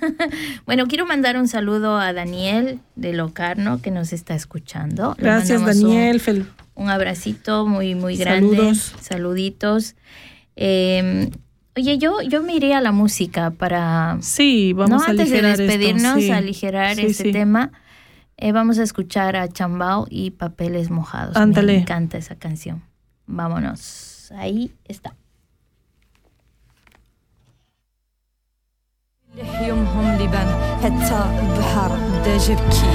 bueno, quiero mandar un saludo a Daniel de Locarno que nos está escuchando. Gracias, un- Daniel. Un, abracito muy, muy grande. Saludos. Saluditos. Eh, oye, yo, yo me iría a la música para... Sí, vamos no, a antes de aligerar esto, despedirnos, sí. a aligerar Sí, este sí. tema, eh, vamos a escuchar a Chambao y Papeles Mojados. Ándale. Me encanta esa canción. Vámonos. Ahí está. يومهم لبن حتى البحر بدا يبكي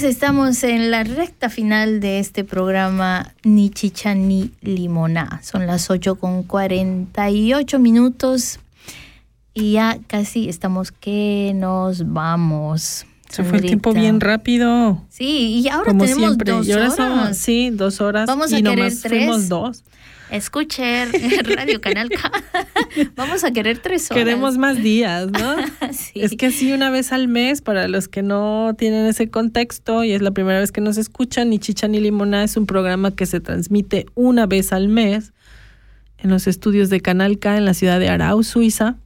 Pues estamos en la recta final de este programa Ni Chicha ni Limona. Son las 8 con 48 minutos y ya casi estamos que nos vamos. Se fue el tiempo bien rápido. Sí, y ahora como tenemos siempre. dos y ahora horas. sí, dos horas. Vamos a y querer nomás tres. fuimos dos. Escuchen Radio Canal K. Vamos a querer tres horas. Queremos más días, ¿no? Sí. Es que así una vez al mes, para los que no tienen ese contexto y es la primera vez que nos escuchan, ni Chicha ni Limona es un programa que se transmite una vez al mes en los estudios de Canal K en la ciudad de Arau, Suiza.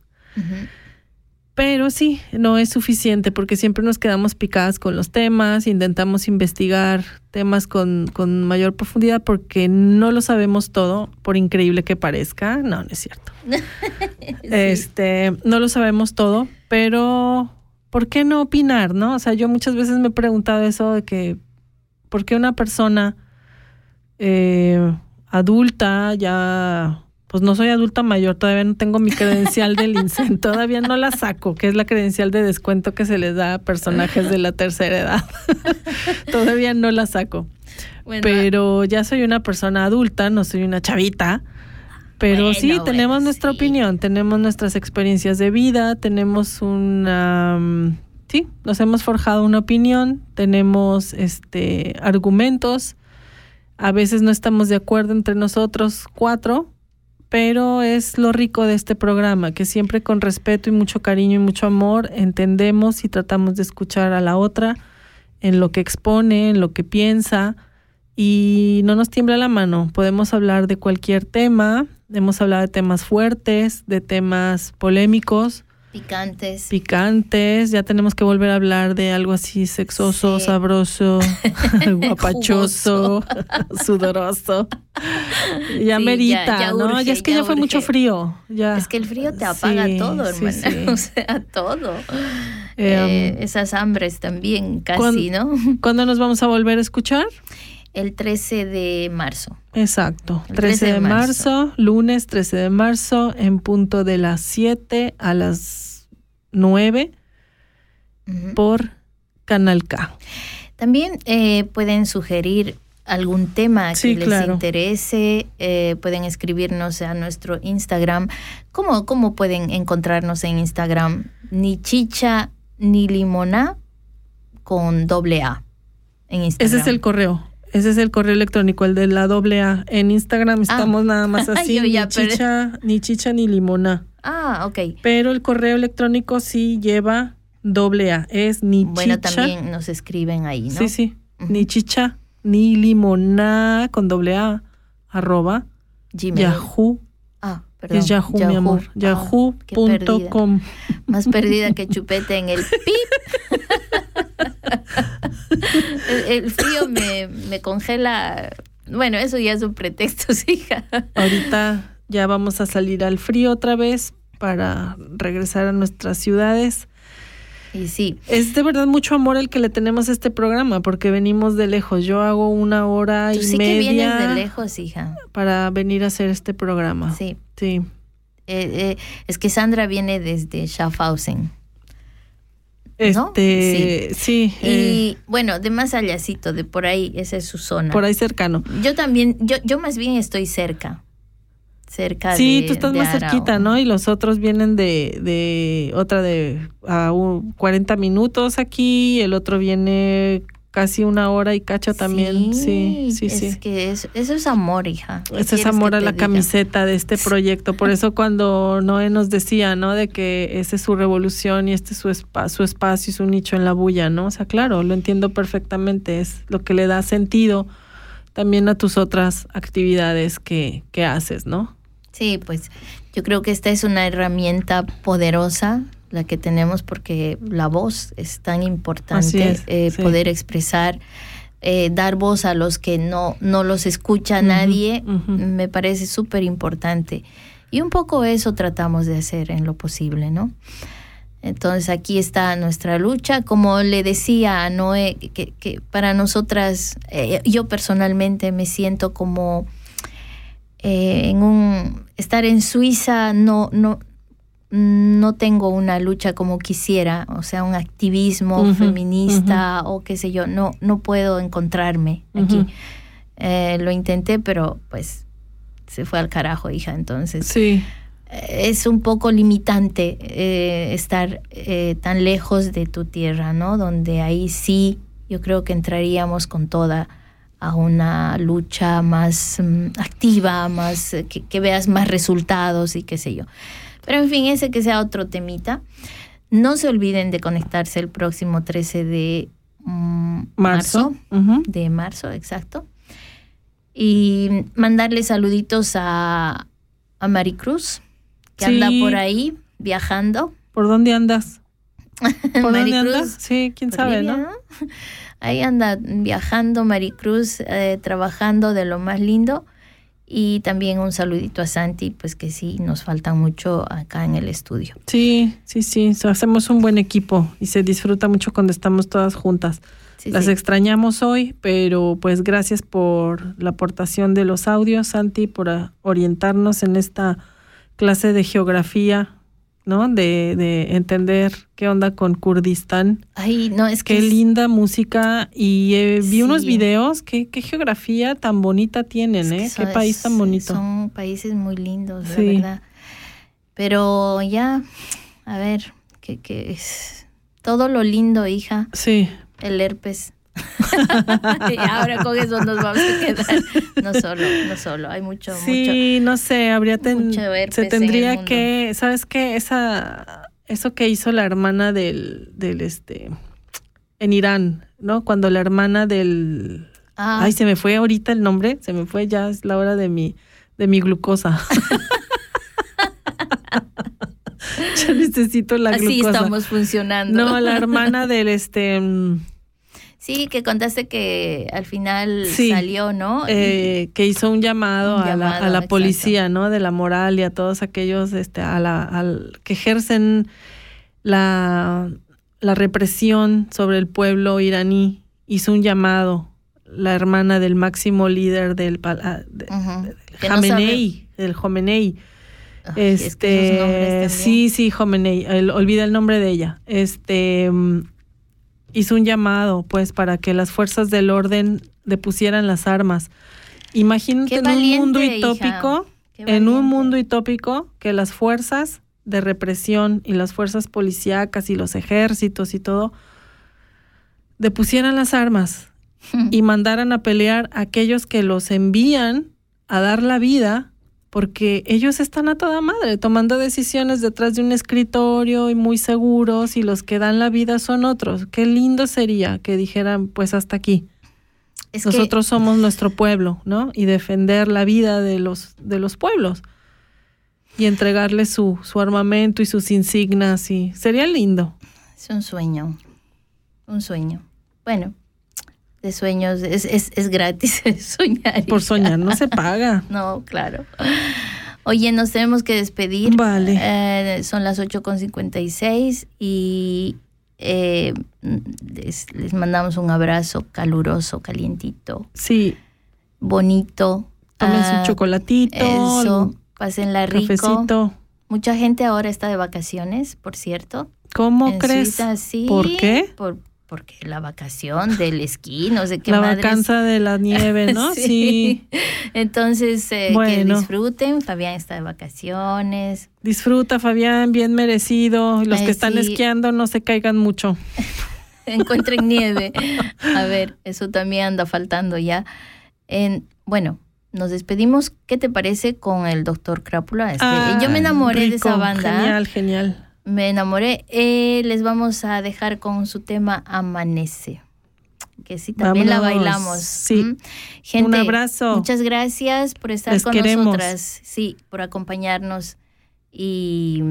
Pero sí, no es suficiente porque siempre nos quedamos picadas con los temas, intentamos investigar temas con, con mayor profundidad porque no lo sabemos todo, por increíble que parezca. No, no es cierto. Este, no lo sabemos todo, pero ¿por qué no opinar, no? O sea, yo muchas veces me he preguntado eso de que, ¿por qué una persona eh, adulta, ya, pues no soy adulta mayor, todavía no tengo mi credencial del INSEN, todavía no la saco, que es la credencial de descuento que se les da a personajes de la tercera edad. todavía no la saco. Bueno, pero ya soy una persona adulta, no soy una chavita. Pero Bueno, sí, bueno, tenemos nuestra sí. opinión, tenemos nuestras experiencias de vida, tenemos una... mm, Sí, nos hemos forjado una opinión, tenemos este argumentos, a veces no estamos de acuerdo entre nosotros cuatro, pero es lo rico de este programa, que siempre con respeto y mucho cariño y mucho amor entendemos y tratamos de escuchar a la otra en lo que expone, en lo que piensa y no nos tiembla la mano. Podemos hablar de cualquier tema, hemos hablado de temas fuertes, de temas polémicos, picantes. picantes, ya tenemos que volver a hablar de algo así sexoso, Sí. sabroso, guapachoso, sudoroso. Ya Sí, merita, ya- ya ¿no? urge, ya es que ya ya, fue mucho frío. Ya. Es que el frío te apaga Sí, todo, hermana. O sea, todo. Eh, Eh, esas hambres también, casi, ¿cuán- ¿no? ¿Cuándo nos vamos a volver a escuchar? El 13 de marzo. Exacto, El 13 de marzo, lunes 13 de marzo, en punto de las 7 a las 9 Ujú. por Canal K. También eh, pueden sugerir algún tema que Sí, les claro. interese, eh, pueden escribirnos a nuestro Instagram. ¿Cómo, ¿Cómo pueden encontrarnos en Instagram? Ni chicha ni limona con doble A en Instagram. Ese es el correo. Ese es el correo electrónico, el de la doble A. En Instagram estamos nada más así, Ah. Ni ya chicha, ni chicha ni limona. Ah, ok. Pero el correo electrónico sí lleva doble A. Es ni Bueno, chicha. también nos escriben ahí, ¿no? Sí, sí. Ni chicha, ni limona con doble A. Arroba Gmail. Yahoo. Ah, perdón. es Yahoo, mi amor. Ah. Yahoo.com. Más perdida que chupete en el pip. el, el frío me, me congela. Bueno, eso ya es un pretexto, hija. Ahorita ya vamos a salir al frío otra vez para regresar a nuestras ciudades. Y sí, Es de verdad mucho amor el que le tenemos a este programa porque venimos de lejos. Yo hago una hora tú y sí que vienes media de lejos, hija. para venir a hacer este programa. Sí. Sí. Eh, eh, es que Sandra viene desde Schaffhausen. Este, sí, eh, Y bueno, de más allácito, de por ahí, esa es su zona. por ahí cercano. Yo también, yo, yo más bien estoy cerca. Cerca Sí, de- tú estás de más Arao. cerquita, ¿no? Y los otros vienen de, de otra de a un 40 minutos aquí, el otro viene casi una hora y cacho también. Sí, sí, es sí. que eso, eso es amor, hija. ¿Qué Ese es amor a la diga? camiseta de este proyecto. Por eso cuando Noé nos decía, ¿no? De que esa es su revolución y este es su, espa- su espacio y su nicho en la bulla, ¿no? O sea, claro, lo entiendo perfectamente. Es lo que le da sentido también a tus otras actividades que, que haces, ¿no? Sí, pues yo creo que esta es una herramienta poderosa la que tenemos porque la voz es tan importante, es, eh, sí. poder expresar, eh, dar voz a los que no, no los escucha nadie, me parece súper importante. Y un poco eso tratamos de hacer en lo posible, ¿no? Entonces aquí está nuestra lucha. Como le decía a Noé, que, que para nosotras, eh, yo personalmente me siento como eh, en un estar en Suiza no no no tengo una lucha como quisiera, o sea, un activismo feminista o qué sé yo, no, no puedo encontrarme aquí. Eh, lo intenté, pero pues se fue al carajo, hija, entonces Sí. eh, es un poco limitante eh, estar eh, tan lejos de tu tierra, ¿no? Donde ahí sí yo creo que entraríamos con toda a una lucha más mm, activa, más que, que veas más resultados y qué sé yo. Pero en fin, ese que sea otro temita. No se olviden de conectarse el próximo 13 de mm, Marzo. de marzo, exacto. Y mandarle saluditos a, a Maricruz, que anda por ahí viajando. ¿Por dónde andas? ¿Por dónde andas? Sí, quién sabe, Libia, ¿no? Ahí anda viajando Maricruz, eh, trabajando de lo más lindo. Y también un saludito a Santi, pues que sí, nos falta mucho acá en el estudio. Sí, sí, sí. hacemos un buen equipo y se disfruta mucho cuando estamos todas juntas. Sí, Las sí. extrañamos hoy, pero pues gracias por la aportación de los audios, Santi, por orientarnos en esta clase de geografía, ¿no? De, de entender qué onda con Kurdistán. Ay, no, es que Qué es- linda música y eh, vi unos videos, qué, qué geografía tan bonita tienen, ¿eh? son- Qué país tan bonito. Son países muy lindos, la Sí. verdad. Pero ya, a ver, que, que es todo lo lindo, hija. Sí. El herpes. y ahora con eso nos vamos a quedar. No solo, no solo, hay mucho, Sí, no sé, habría ten- mucho se tendría que, ¿sabes qué? Esa eso que hizo la hermana del del este en Irán, ¿no? Cuando la hermana del Ah. Ay, se me fue ahorita el nombre, se me fue ya es la hora de mi de mi glucosa. ya necesito la Así glucosa. estamos funcionando. No, la hermana del este mm, Sí, que contaste que al final Sí. salió, ¿no? eh, que hizo un llamado, Un a la, a la exacto. policía, ¿no? De la moral y a todos aquellos este, a la, al, que ejercen la, la represión sobre el pueblo iraní. Hizo un llamado la hermana del máximo líder del ah, de- Ujú. Que no Jamenei, del Jomenei. Ay, es que esos nombres Este, sí, sí, Jomenei, el- olvida el nombre de ella. Este mm, hizo un llamado, pues, para que las fuerzas del orden depusieran las armas. Imagínate en un mundo utópico, en un mundo utópico, que las fuerzas de represión y las fuerzas policíacas y los ejércitos y todo depusieran las armas y mandaran a pelear a aquellos que los envían a dar la vida porque ellos están a toda madre tomando decisiones detrás de un escritorio y muy seguros y los que dan la vida son otros. Qué lindo sería que dijeran pues hasta aquí. Es que- Nosotros somos nuestro pueblo, ¿no? Y defender la vida de los de los pueblos y entregarles su su armamento y sus insignias y sería lindo. Es un sueño, un sueño. Bueno, de sueños es, es, es gratis soñar. Por soñar no se paga. No, claro. Oye, nos tenemos que despedir. Vale. Eh, son las 8.56 y eh, les, les mandamos un abrazo caluroso, calientito, Sí, bonito. tomen Ah, su chocolatito, Eso, pásenla rico. cafecito. Mucha gente ahora está de vacaciones, por cierto. ¿Cómo En crees? Suiza, sí. ¿Por qué? Por, porque la vacación del esquí, no sé qué La madres. vacanza de la nieve, ¿no? sí. Entonces, eh, que disfruten. Fabián está de vacaciones. Disfruta, Fabián, bien merecido. Los Ay, que están sí. esquiando no se caigan mucho. Encuentren nieve. A ver, eso también anda faltando ya. En, bueno, nos despedimos. ¿Qué te parece con el doctor Crápula? Es que Ah, yo me enamoré de esa banda. Genial, genial. Me enamoré. Eh, les vamos a dejar con su tema Amanece. Que sí, también la Vámonos. bailamos. Sí. ¿Mm? Gente, Un abrazo. Muchas gracias por estar Les con queremos. nosotras. Sí, por acompañarnos y,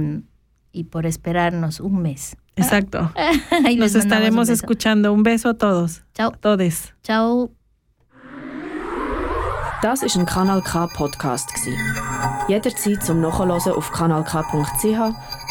y por esperarnos un mes. Exacto. Nos un estaremos beso. escuchando. Un beso a todos. Chao. Todes. Ciao. Das ist ein Kanal K Podcast gsi. Jederzeit zum Nachhören auf kanalk.ch